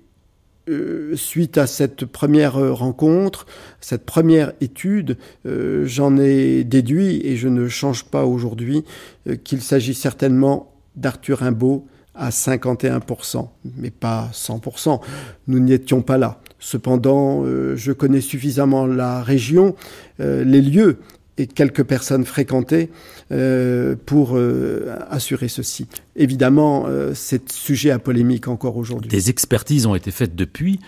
euh, suite à cette première rencontre, cette première étude, euh, j'en ai déduit, et je ne change pas aujourd'hui, euh, qu'il s'agit certainement d'Arthur Rimbaud à 51%, mais pas 100%. Nous n'y étions pas là. Cependant, je connais suffisamment la région, les lieux et quelques personnes fréquentées euh, pour euh, assurer ceci. Évidemment, euh, c'est sujet à polémique encore aujourd'hui. Des expertises ont été faites depuis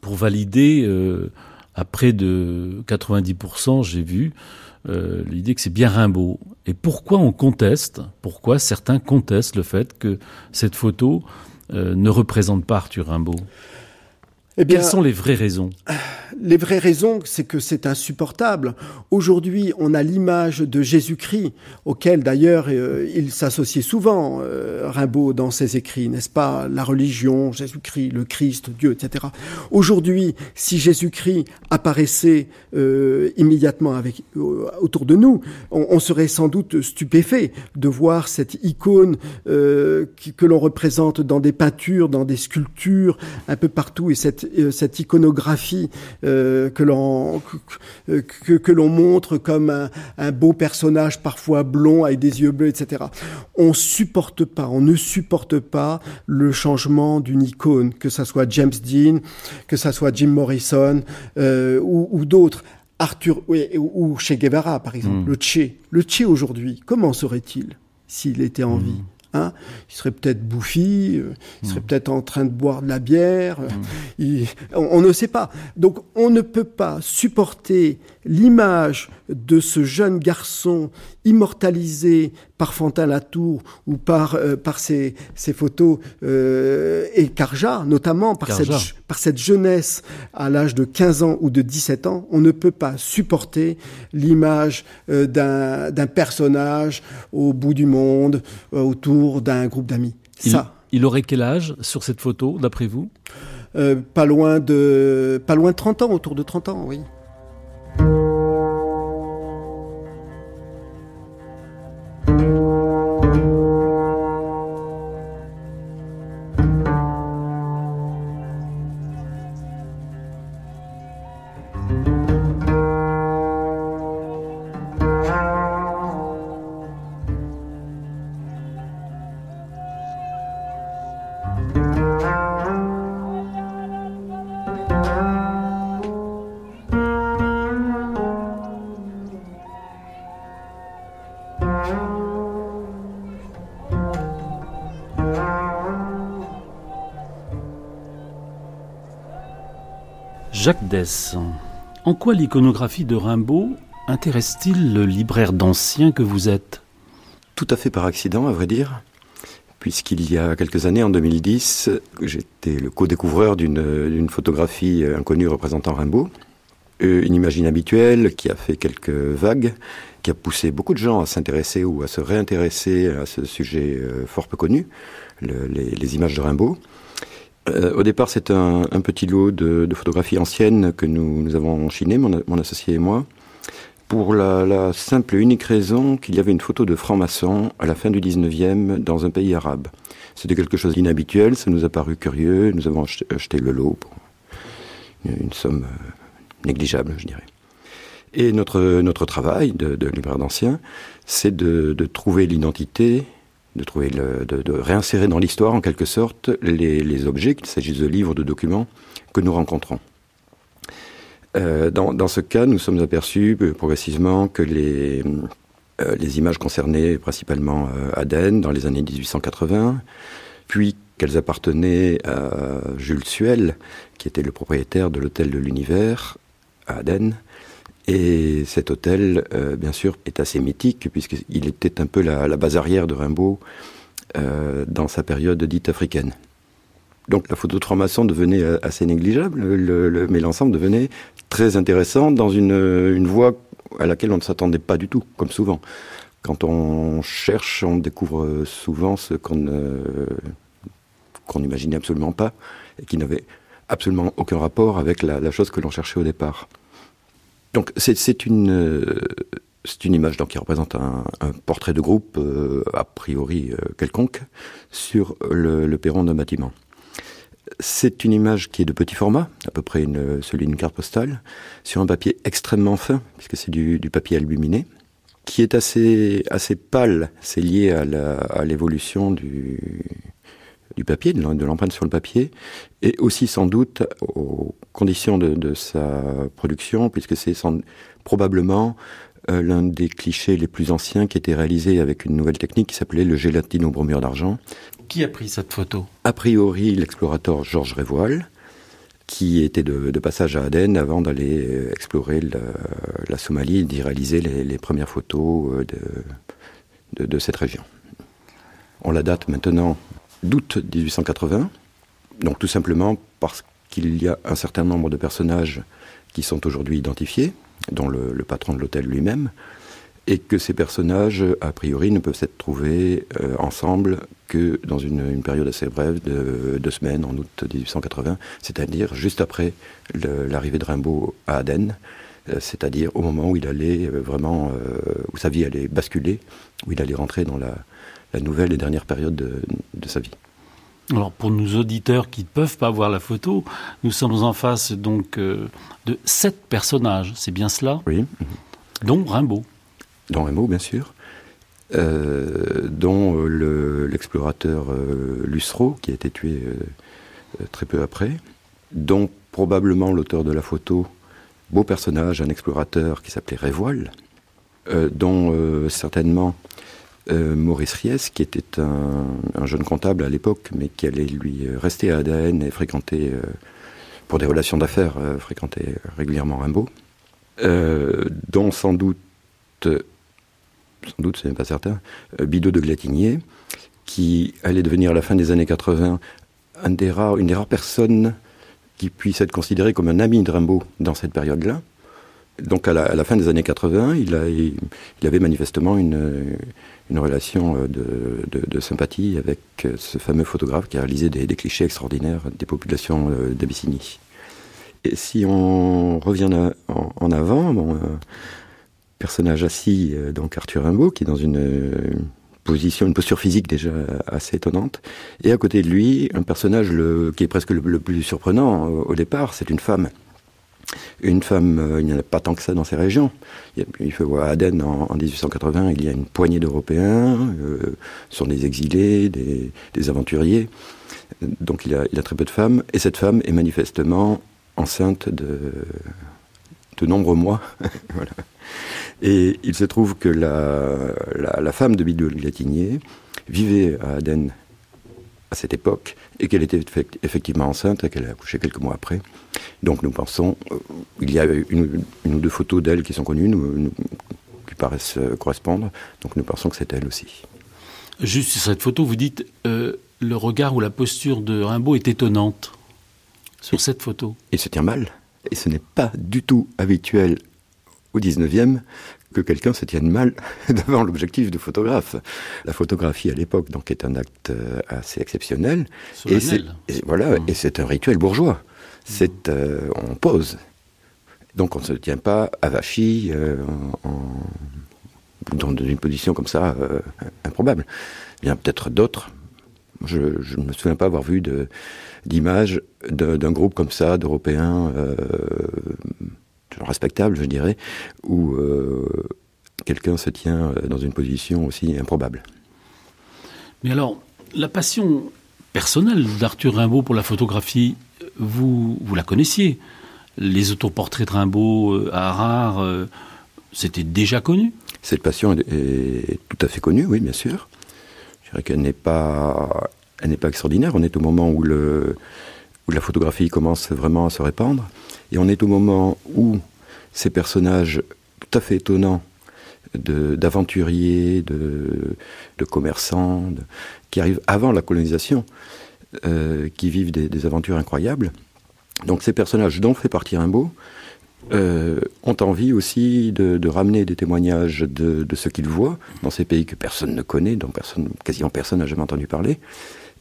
pour valider euh, à près de 90%, j'ai vu, euh, l'idée que c'est bien Rimbaud. Et pourquoi on conteste, pourquoi certains contestent le fait que cette photo euh, ne représente pas Arthur Rimbaud? Eh bien, Quelles sont les vraies raisons? Les vraies raisons, c'est que c'est insupportable. Aujourd'hui, on a l'image de Jésus-Christ, auquel d'ailleurs euh, il s'associait souvent, euh, Rimbaud, dans ses écrits, n'est-ce pas? La religion, Jésus-Christ, le Christ, Dieu, etc. Aujourd'hui, si Jésus-Christ apparaissait euh, immédiatement avec, autour de nous, on, on, serait sans doute stupéfait de voir cette icône qui, que l'on représente dans des peintures, dans des sculptures, un peu partout, et cette cette iconographie euh, que l'on que, l'on montre comme un, un, beau personnage parfois blond avec des yeux bleus, etc. On supporte pas, on ne supporte pas le changement d'une icône, que ça soit James Dean, que ça soit Jim Morrison euh, ou, ou d'autres. Arthur oui, ou Che Guevara, par exemple, mmh. le Che. Le Che aujourd'hui, comment serait-il s'il était en mmh. vie? Hein il serait peut-être bouffi, euh, il serait mmh. peut-être en train de boire de la bière, mmh. il, on, on, ne sait pas. Donc on ne peut pas supporter l'image de ce jeune garçon immortalisé par Fantin Latour ou par, euh, par ses, ses photos euh, et Carja, notamment par cette, par cette jeunesse à l'âge de 15 ans ou de 17 ans, on ne peut pas supporter l'image euh, d'un personnage au bout du monde, autour d'un groupe d'amis. Ça. Il aurait quel âge sur cette photo, d'après vous? Pas loin de pas loin de 30 ans, autour de 30 ans, oui. En quoi l'iconographie de Rimbaud intéresse-t-il le libraire d'anciens que vous êtes? Tout à fait par accident, à vrai dire, puisqu'il y a quelques années, en 2010, j'étais le co-découvreur d'une photographie inconnue représentant Rimbaud, euh, une image inhabituelle qui a fait quelques vagues, qui a poussé beaucoup de gens à s'intéresser ou à se réintéresser à ce sujet euh, fort peu connu, les, images de Rimbaud. Euh, au départ, c'est un, petit lot de, photographies anciennes que nous, avons enchiné, mon, associé et moi, pour la, simple et unique raison qu'il y avait une photo de franc-maçon à la fin du 19e dans un pays arabe. C'était quelque chose d'inhabituel, ça nous a paru curieux, nous avons acheté, le lot pour une somme négligeable, je dirais. Et notre, notre travail de, de libraire d'anciens, c'est de, de, trouver l'identité, de, réinsérer dans l'histoire, en quelque sorte, les, objets, qu'il s'agisse de livres, de documents, que nous rencontrons. Euh, dans, ce cas, nous sommes aperçus euh, progressivement que les, euh, images concernaient principalement Aden dans les années 1880, puis qu'elles appartenaient à Jules Suel, qui était le propriétaire de l'hôtel de l'Univers, à Aden. Et cet hôtel, euh, bien sûr, est assez mythique, puisqu'il était un peu la, base arrière de Rimbaud euh, dans sa période dite africaine. Donc la photo de franc-maçon devenait euh, assez négligeable, mais l'ensemble devenait très intéressant dans une, voie à laquelle on ne s'attendait pas du tout, comme souvent. Quand on cherche, on découvre souvent ce qu'on n'imaginait absolument pas et qui n'avait absolument aucun rapport avec la, chose que l'on cherchait au départ. Donc c'est une, euh, c'est une image donc, qui représente un, portrait de groupe, euh, a priori euh, quelconque, sur le, perron d'un bâtiment. C'est une image qui est de petit format, à peu près celui d'une carte postale, sur un papier extrêmement fin, puisque c'est du, papier aluminé, qui est assez, assez pâle. C'est lié à l'évolution du, du papier, de l'empreinte sur le papier, et aussi sans doute aux conditions de, sa production, puisque c'est probablement euh, l'un des clichés les plus anciens qui était réalisé avec une nouvelle technique qui s'appelait le gélatine au bromure d'argent. Qui a pris cette photo? A priori, l'explorateur Georges Révoil, qui était de, passage à Aden avant d'aller euh, explorer la, Somalie et d'y réaliser les, premières photos euh, de, de cette région. On la date maintenant d'août 1880. Donc tout simplement parce qu'il y a un certain nombre de personnages qui sont aujourd'hui identifiés, dont le, patron de l'hôtel lui-même, et que ces personnages, a priori, ne peuvent s'être trouvés euh, ensemble que dans une, période assez brève de deux semaines, en août 1880, c'est-à-dire juste après l'arrivée de Rimbaud à Aden, euh, c'est-à-dire au moment où il allait euh, vraiment, où sa vie allait basculer, où il allait rentrer dans la, la nouvelle et dernière période de, sa vie. Alors pour nos auditeurs qui ne peuvent pas voir la photo, nous sommes en face donc euh, de sept personnages, c'est bien cela? Oui. Dont Rimbaud. Dont Rimbaud, bien sûr. Euh, dont euh, l'explorateur Lussereau, qui a été tué très peu après. Dont probablement l'auteur de la photo, beau personnage, un explorateur qui s'appelait Révoil. dont certainement euh, Maurice Ries, qui était un, jeune comptable à l'époque, mais qui allait lui euh, rester à ADN et fréquenter, euh, pour des relations d'affaires, fréquenter régulièrement Rimbaud, dont sans doute, sans doute, ce n'est pas certain, Bidot de Glatignier, qui allait devenir à la fin des années 80 un des rares, une des rares personnes qui puisse être considérée comme un ami de Rimbaud dans cette période-là. Donc à la, fin des années 80, il, a, avait manifestement une, une relation euh, de, sympathie avec euh, ce fameux photographe qui a réalisé des, clichés extraordinaires des populations euh, d'Abyssinie. Et si on revient en, avant, bon, personnage assis, donc Arthur Rimbaud, qui est dans une, position, une posture physique déjà assez étonnante, et à côté de lui, un personnage qui est presque le plus surprenant au départ, c'est une femme une femme, euh, il n'y en a pas tant que ça dans ces régions. Il, faut voir Aden en, 1880, il y a une poignée d'Européens, euh, sont des exilés, des, aventuriers. Donc il a, a, très peu de femmes, et cette femme est manifestement enceinte de, de nombreux mois. Et il se trouve que la, la, femme de Bidou Latinier vivait à Aden à cette époque et qu'elle était effectivement enceinte et qu'elle a accouché quelques mois après. Donc nous pensons, euh, il y a une, ou deux photos d'elle qui sont connues, qui paraissent euh, correspondre, donc nous pensons que c'est elle aussi. Juste sur cette photo, vous dites euh, le regard ou la posture de Rimbaud est étonnante sur cette photo. Il se tient mal, et ce n'est pas du tout habituel au 19e que quelqu'un se tienne mal devant l'objectif du photographe. La photographie à l'époque donc est un acte euh, assez exceptionnel et c'est voilà mmh. et c'est un rituel bourgeois. C'est euh, on pose. Donc on ne se tient pas avachi euh, dans une position comme ça improbable. Il y a peut-être d'autres. Je ne me souviens pas avoir vu d'images d'un groupe comme ça d'Européens respectable, je dirais, où euh, quelqu'un se tient euh, dans une position aussi improbable. Mais alors, la passion personnelle d'Arthur Rimbaud pour la photographie, vous, vous la connaissiez Les autoportraits de Rimbaud euh, à Harare, c'était déjà connu Cette passion est, tout à fait connue, oui, bien sûr. Je dirais qu'elle n'est pas, elle n'est pas extraordinaire. On est au moment où, le, où la photographie commence vraiment à se répandre. Et on est au moment où ces personnages tout à fait étonnants d'aventuriers, de, commerçants, qui arrivent avant la colonisation, euh, qui vivent des, aventures incroyables. Donc ces personnages dont fait partie Rimbaud euh, ont envie aussi de, ramener des témoignages de, ce qu'ils voient dans ces pays que personne ne connaît, dont quasiment personne n'a jamais entendu parler,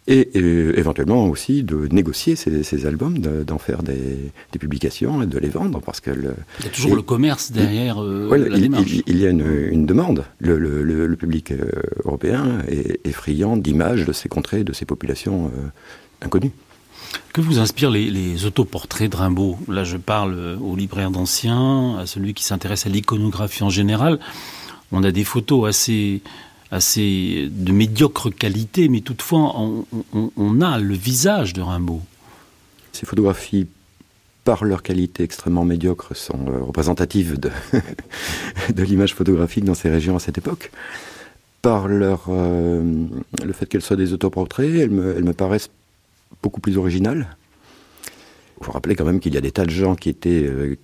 et, éventuellement aussi de négocier ces, albums, d'en faire des, publications et de les vendre parce que il y a toujours le commerce derrière euh, la il, démarche. Il, y a une, demande. Le, public euh, européen est, friand d'images de ces contrées, de ces populations euh, inconnues. Que vous inspirent les, les, autoportraits de Rimbaud? Là, je parle au libraire d'anciens, à celui qui s'intéresse à l'iconographie en général. On a des photos assez assez de médiocre qualité, mais toutefois on, a le visage de Rimbaud. Ces photographies, par leur qualité extrêmement médiocre, sont euh, représentatives de, l'image photographique dans ces régions à cette époque. Par leur, euh, le fait qu'elles soient des autoportraits, elles me, elles me paraissent beaucoup plus originales. Il faut rappeler quand même qu'il y a des tas de gens qui étaient euh,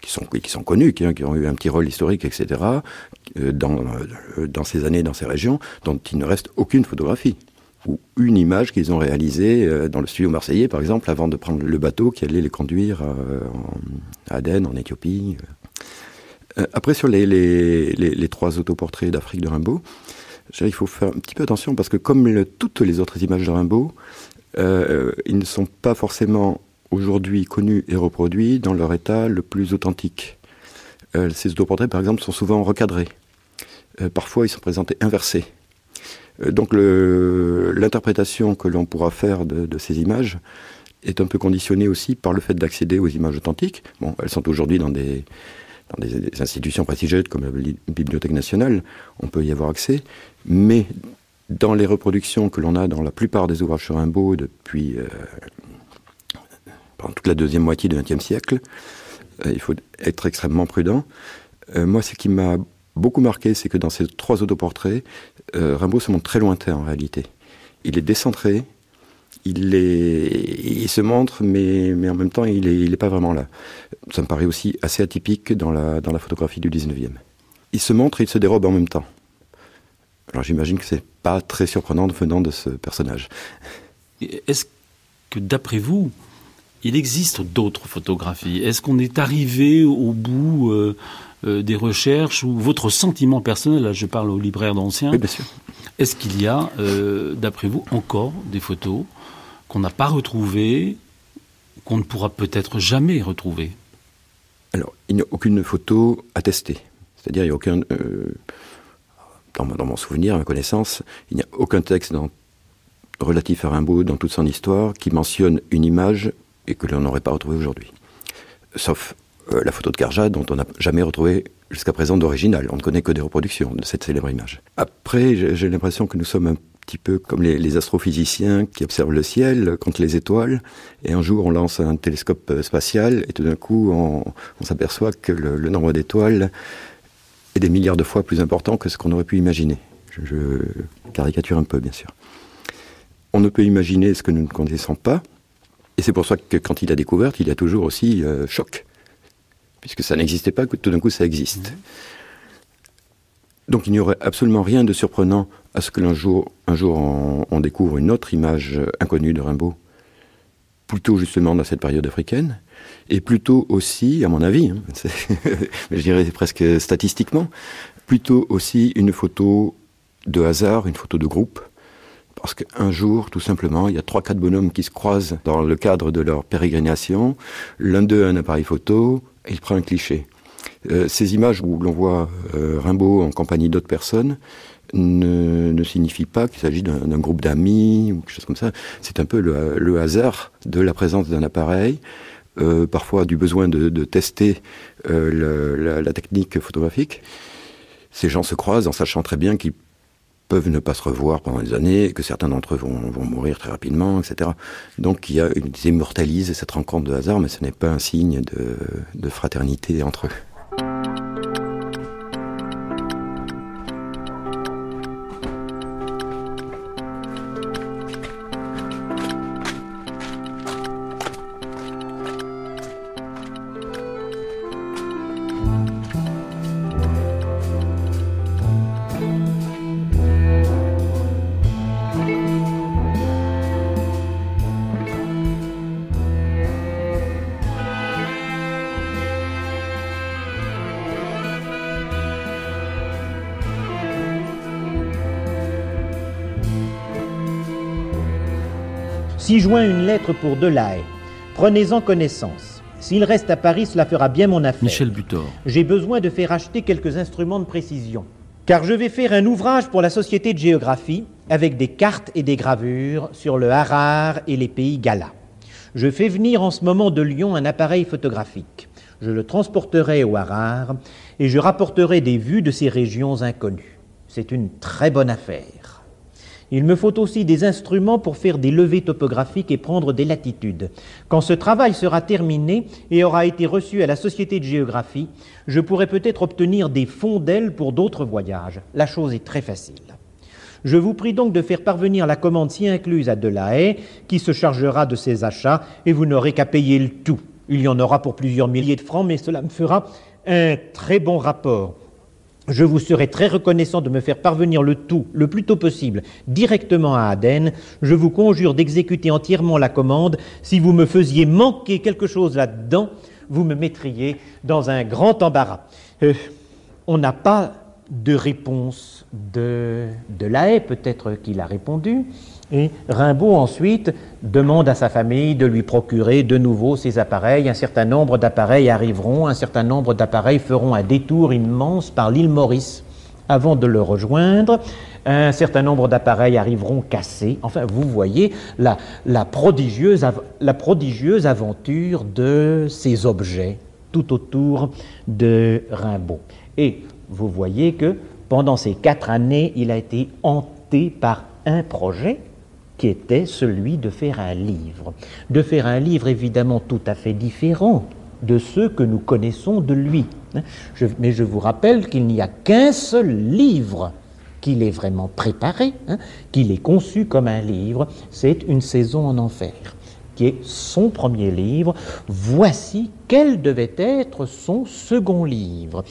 qui sont, qui sont connus, qui, ont eu un petit rôle historique, etc., euh, dans, euh, dans ces années, dans ces régions, dont il ne reste aucune photographie ou une image qu'ils ont réalisée euh, dans le studio marseillais, par exemple, avant de prendre le bateau qui allait les conduire à Aden, en Éthiopie. Après, sur les, les, les, trois autoportraits d'Afrique de Rimbaud, il faut faire un petit peu attention parce que comme toutes les autres images de Rimbaud, ils ne sont pas forcément aujourd'hui connus et reproduits dans leur état le plus authentique. Euh, ces autoportraits, par exemple, sont souvent recadrés. Euh, parfois, ils sont présentés inversés. Euh, donc, l'interprétation que l'on pourra faire de, ces images est un peu conditionnée aussi par le fait d'accéder aux images authentiques. Bon, elles sont aujourd'hui dans des, institutions prestigieuses comme la Bibliothèque nationale, on peut y avoir accès, mais dans les reproductions que l'on a dans la plupart des ouvrages sur Rimbaud depuis pendant toute la deuxième moitié du XXe siècle. Euh, il faut être extrêmement prudent. Euh, moi, ce qui m'a beaucoup marqué, c'est que dans ces trois autoportraits, euh, Rimbaud se montre très lointain en réalité. Il est décentré, il, se montre, mais, en même temps, il n'est pas vraiment là. Ça me paraît aussi assez atypique dans la, photographie du 19e. Il se montre et il se dérobe en même temps. Alors j'imagine que c'est pas très surprenant venant de ce personnage. Est-ce que d'après vous, il existe d'autres photographies. Est-ce qu'on est arrivé au bout euh, euh, des recherches ou votre sentiment personnel, là je parle au libraire d'anciens, oui, bien sûr. est-ce qu'il y a, euh, d'après vous, encore des photos qu'on n'a pas retrouvées, qu'on ne pourra peut-être jamais retrouver? Alors, il n'y a aucune photo attestée. C'est-à-dire, il n'y a aucun... Dans, dans, mon souvenir, à ma connaissance, il n'y a aucun texte dans, relatif à Rimbaud dans toute son histoire qui mentionne une image et que l'on n'aurait pas retrouvé aujourd'hui. Sauf euh, la photo de Carja, dont on n'a jamais retrouvé jusqu'à présent d'original. On ne connaît que des reproductions de cette célèbre image. Après, j'ai l'impression que nous sommes un petit peu comme les, astrophysiciens qui observent le ciel contre les étoiles, et un jour on lance un télescope euh, spatial, et tout d'un coup on, s'aperçoit que le, nombre d'étoiles est des milliards de fois plus important que ce qu'on aurait pu imaginer. Je, caricature un peu, bien sûr. on ne peut imaginer ce que nous ne connaissons pas. Et c'est pour ça que quand il a découvert, il a toujours aussi euh, choc. Puisque ça n'existait pas, tout d'un coup ça existe. Donc il n'y aurait absolument rien de surprenant à ce que jour, un jour on, découvre une autre image inconnue de Rimbaud, plutôt justement dans cette période africaine, et plutôt aussi, à mon avis, hein, je dirais presque statistiquement, plutôt aussi une photo de hasard, une photo de groupe, parce qu'un jour, tout simplement, il y a trois, quatre bonhommes qui se croisent dans le cadre de leur pérégrination. L'un d'eux a un appareil photo et il prend un cliché. Euh, ces images où l'on voit euh, Rimbaud en compagnie d'autres personnes ne, ne signifient pas qu'il s'agit d'un groupe d'amis ou quelque chose comme ça. C'est un peu le, hasard de la présence d'un appareil, euh, parfois du besoin de, tester la, technique photographique. Ces gens se croisent en sachant très bien qu'ils peuvent ne pas se revoir pendant des années, que certains d'entre eux vont, vont, mourir très rapidement, etc. Donc il y a, ils immortalisent cette rencontre de hasard, mais ce n'est pas un signe de, de fraternité entre eux. Lettre pour Delahaye, prenez-en connaissance. S'il reste à Paris, cela fera bien mon affaire. Michel Butor. J'ai besoin de faire acheter quelques instruments de précision. Car je vais faire un ouvrage pour la Société de géographie avec des cartes et des gravures sur le Harar et les pays Gala. Je fais venir en ce moment de Lyon un appareil photographique. Je le transporterai au Harar et je rapporterai des vues de ces régions inconnues. C'est une très bonne affaire. Il me faut aussi des instruments pour faire des levées topographiques et prendre des latitudes. Quand ce travail sera terminé et aura été reçu à la Société de géographie, je pourrai peut-être obtenir des fonds d'ailes pour d'autres voyages. La chose est très facile. Je vous prie donc de faire parvenir la commande si incluse à Delahaye, qui se chargera de ses achats, et vous n'aurez qu'à payer le tout. Il y en aura pour plusieurs milliers de francs, mais cela me fera un très bon rapport. Je vous serai très reconnaissant de me faire parvenir le tout, le plus tôt possible, directement à Aden. Je vous conjure d'exécuter entièrement la commande. Si vous me faisiez manquer quelque chose là-dedans, vous me mettriez dans un grand embarras. Euh, on n'a pas de réponse de, de la haie, peut-être qu'il a répondu. Et Rimbaud ensuite demande à sa famille de lui procurer de nouveau ces appareils. Un certain nombre d'appareils arriveront, un certain nombre d'appareils feront un détour immense par l'île Maurice avant de le rejoindre. Un certain nombre d'appareils arriveront cassés. Enfin, vous voyez la, prodigieuse, la prodigieuse aventure de ces objets tout autour de Rimbaud. Et vous voyez que pendant ces quatre années, il a été hanté par un projet qui était celui de faire un livre. De faire un livre évidemment tout à fait différent de ceux que nous connaissons de lui. Hein. mais je vous rappelle qu'il n'y a qu'un seul livre qu'il ait vraiment préparé, hein, qu'il ait conçu comme un livre, c'est Une saison en enfer, qui est son premier livre. Voici quel devait être son second livre,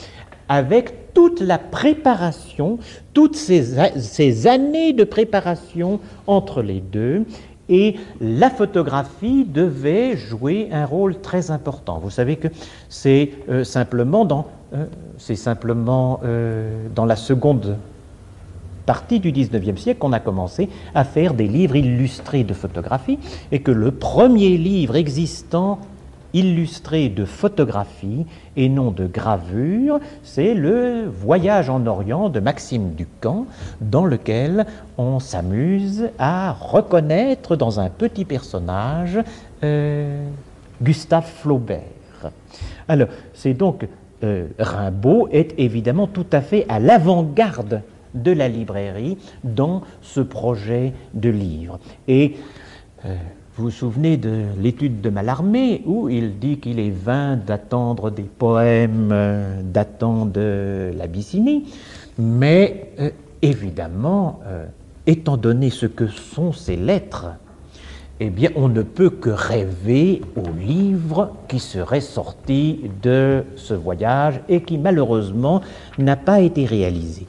avec toute la préparation, toutes ces, années de préparation entre les deux, et la photographie devait jouer un rôle très important. Vous savez que c'est euh, simplement euh, euh, dans la seconde partie du XIXe siècle qu'on a commencé à faire des livres illustrés de photographie et que le premier livre existant illustré de photographie et non de gravure, c'est le Voyage en Orient de Maxime Ducamp, dans lequel on s'amuse à reconnaître dans un petit personnage euh, Gustave Flaubert. Alors, c'est donc euh, Rimbaud est évidemment tout à fait à l'avant-garde de la librairie dans ce projet de livre. Et euh, vous vous souvenez de l'étude de Mallarmé où il dit qu'il est vain d'attendre des poèmes euh, datant de l'Abyssinie, mais euh, évidemment, euh, étant donné ce que sont ces lettres, eh bien, on ne peut que rêver au livre qui serait sorti de ce voyage et qui malheureusement n'a pas été réalisé.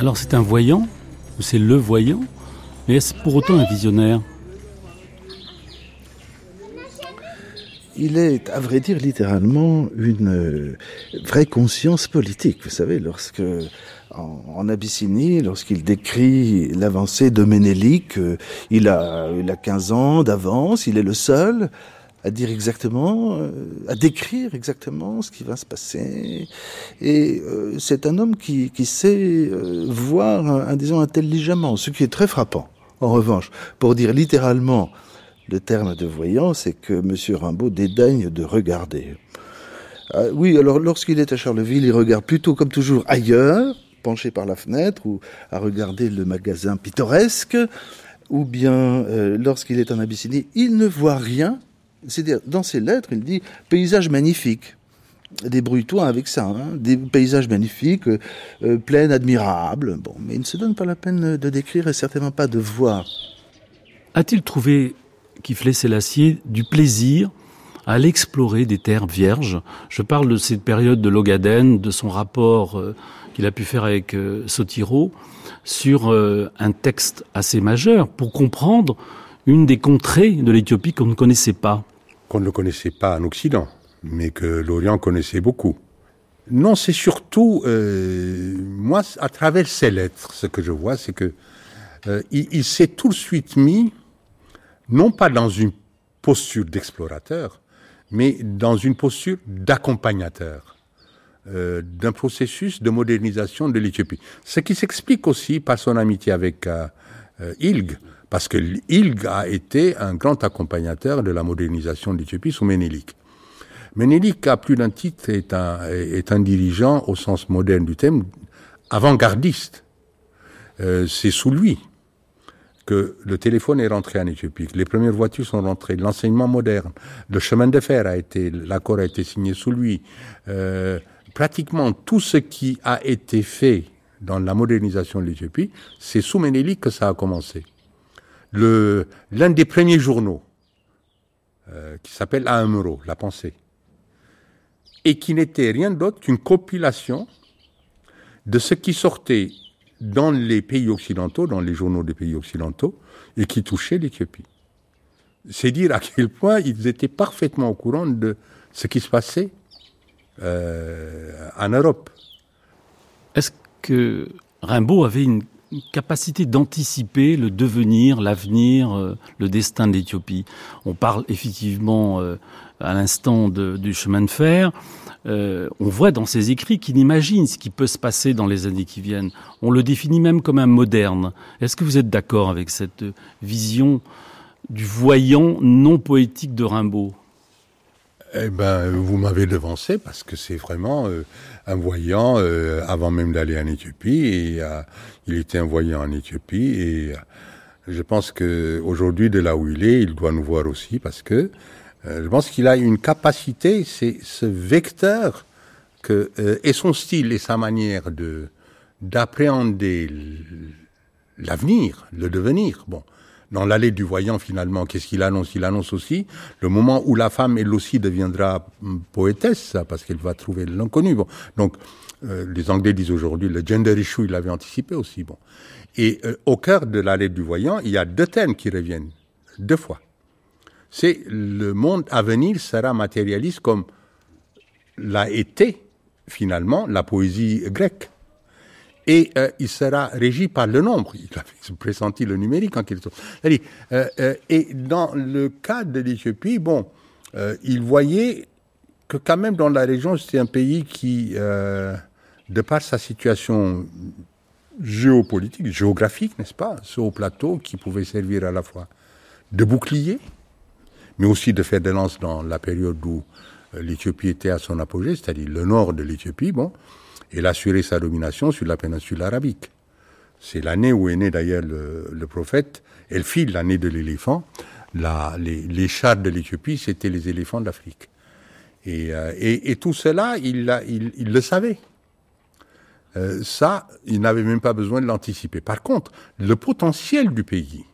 Alors c'est un voyant, ou c'est le voyant, mais est-ce pour autant un visionnaire? Il est, à vrai dire, littéralement une euh, vraie conscience politique. Vous savez, lorsque en, Abyssinie, lorsqu'il décrit l'avancée de Ménélique, euh, il a, il a 15 ans d'avance, il est le seul à dire exactement, euh, à décrire exactement ce qui va se passer. Et euh, c'est un homme qui, qui sait euh, voir, un, disons, intelligemment, ce qui est très frappant. En revanche, pour dire littéralement le terme de voyant, c'est que M. Rimbaud dédaigne de regarder. Ah, oui, alors lorsqu'il est à Charleville, il regarde plutôt comme toujours ailleurs, penché par la fenêtre, ou à regarder le magasin pittoresque, ou bien lorsqu'il est en Abyssinie, il ne voit rien, c'est-à-dire, dans ses lettres, il dit paysage magnifique. Débrouille-toi avec ça, hein. des paysages magnifiques, euh, euh, plaines admirables. Bon, mais il ne se donne pas la peine de décrire et certainement pas de voir. A-t-il trouvé, Kiflet Sélassié, du plaisir à l'explorer des terres vierges? Je parle de cette période de l'Ogaden, de son rapport euh, qu'il a pu faire avec euh, Sotiro sur un texte assez majeur pour comprendre une des contrées de l'Éthiopie qu'on ne connaissait pas qu'on ne connaissait pas en Occident, mais que l'Orient connaissait beaucoup. Non, c'est surtout, euh, moi, à travers ces lettres, ce que je vois, c'est que euh, il, s'est tout de suite mis, non pas dans une posture d'explorateur, mais dans une posture d'accompagnateur euh, d'un processus de modernisation de l'Éthiopie. Ce qui s'explique aussi par son amitié avec Ilg, parce que Ilg a été un grand accompagnateur de la modernisation de l'Éthiopie sous Ménélique. Ménélique, à plus d'un titre, est un, est un dirigeant, au sens moderne du terme, avant-gardiste. Euh, c'est sous lui que le téléphone est rentré en Éthiopie, les premières voitures sont rentrées, l'enseignement moderne, le chemin de fer a été, l'accord a été signé sous lui. Euh, pratiquement tout ce qui a été fait dans la modernisation de l'Éthiopie, c'est sous Ménélique que ça a commencé l'un des premiers journaux, euh, qui s'appelle Aamuro, La Pensée, et qui n'était rien d'autre qu'une compilation de ce qui sortait dans les pays occidentaux, dans les journaux des pays occidentaux, et qui touchait l'Éthiopie. C'est dire à quel point ils étaient parfaitement au courant de ce qui se passait euh, en Europe. Est-ce que Rimbaud avait une capacité d'anticiper le devenir, l'avenir, euh, le destin de l'Éthiopie. On parle effectivement euh, à l'instant du chemin de fer. Euh, on voit dans ses écrits qu'il imagine ce qui peut se passer dans les années qui viennent. On le définit même comme un moderne. Est-ce que vous êtes d'accord avec cette vision du voyant non poétique de Rimbaud? Eh ben, vous m'avez devancé parce que c'est vraiment euh, un voyant euh, avant même d'aller en Éthiopie. Et euh, il était un voyant en Éthiopie et je pense que aujourd'hui, de là où il est, il doit nous voir aussi parce que je pense qu'il a une capacité, c'est ce vecteur que et son style et sa manière de d'appréhender l'avenir, le devenir. Bon, dans l'allée du voyant, finalement, qu'est-ce qu'il annonce? Il annonce aussi le moment où la femme, elle aussi, deviendra hum, poétesse, parce qu'elle va trouver l'inconnu. Bon, donc, euh, les Anglais disent aujourd'hui le gender issue, il l'avait anticipé aussi. Bon, et euh, au cœur de l'allée du voyant, il y a deux thèmes qui reviennent deux fois. C'est le monde à venir sera matérialiste comme l'a été finalement la poésie grecque. Et euh, il sera régi par le nombre. Il avait pressenti le numérique en quelque sorte. Euh, euh, et dans le cas de l'Éthiopie, bon, il voyait que quand même dans la région, c'était un pays qui, de par sa situation géopolitique, géographique, n'est-ce pas, ce plateau qui pouvait servir à la fois de bouclier, mais aussi de faire de lance dans la période où l'Éthiopie était à son apogée, c'est-à-dire le nord de l'Éthiopie, bon, il a assuré sa domination sur la péninsule arabique. C'est l'année où est né d'ailleurs le, prophète, elle file l'année de l'éléphant. les, chars de l'Éthiopie, c'était les éléphants d'Afrique. Et, euh, et, tout cela, il, le savait. Euh, ça, il n'avait même pas besoin de l'anticiper. Par contre, le potentiel du pays,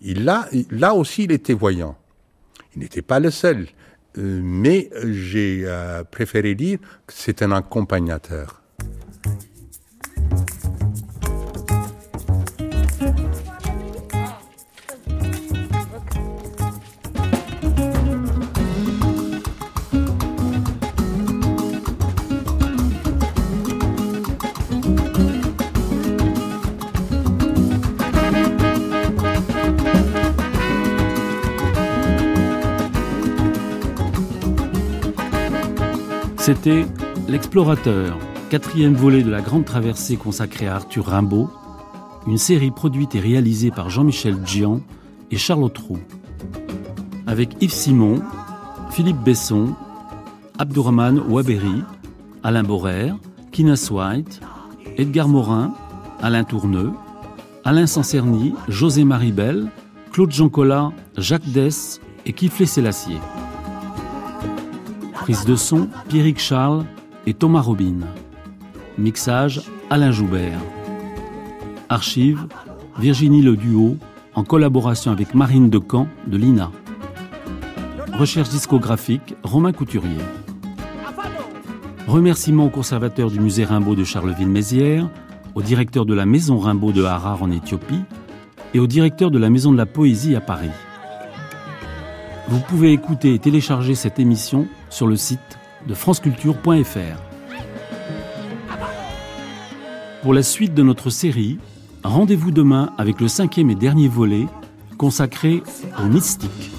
il là aussi, il était voyant. Il n'était pas le seul. Euh, mais j'ai euh, préféré dire que c'est un accompagnateur. C'était L'Explorateur, quatrième volet de la grande traversée consacrée à Arthur Rimbaud, une série produite et réalisée par Jean-Michel Gian et Charlotte Roux. Avec Yves Simon, Philippe Besson, Abdourahman Ouaberi, Alain Borer, Kinas White, Edgar Morin, Alain Tourneux, Alain Sancerny, José Marie Bell, Claude Jean Jacques Dess et Kiflé Sélassier. Prise de son, Pierrick Charles et Thomas Robin. Mixage, Alain Joubert. Archive, Virginie Le Duo, en collaboration avec Marine Decamp de l'INA. Recherche discographique, Romain Couturier. Remerciements au conservateur du musée Rimbaud de Charleville-Mézières, au directeur de la maison Rimbaud de Harar en Éthiopie et au directeur de la maison de la poésie à Paris. Vous pouvez écouter et télécharger cette émission sur le site de franceculture.fr. Pour la suite de notre série, rendez-vous demain avec le cinquième et dernier volet consacré aux mystiques.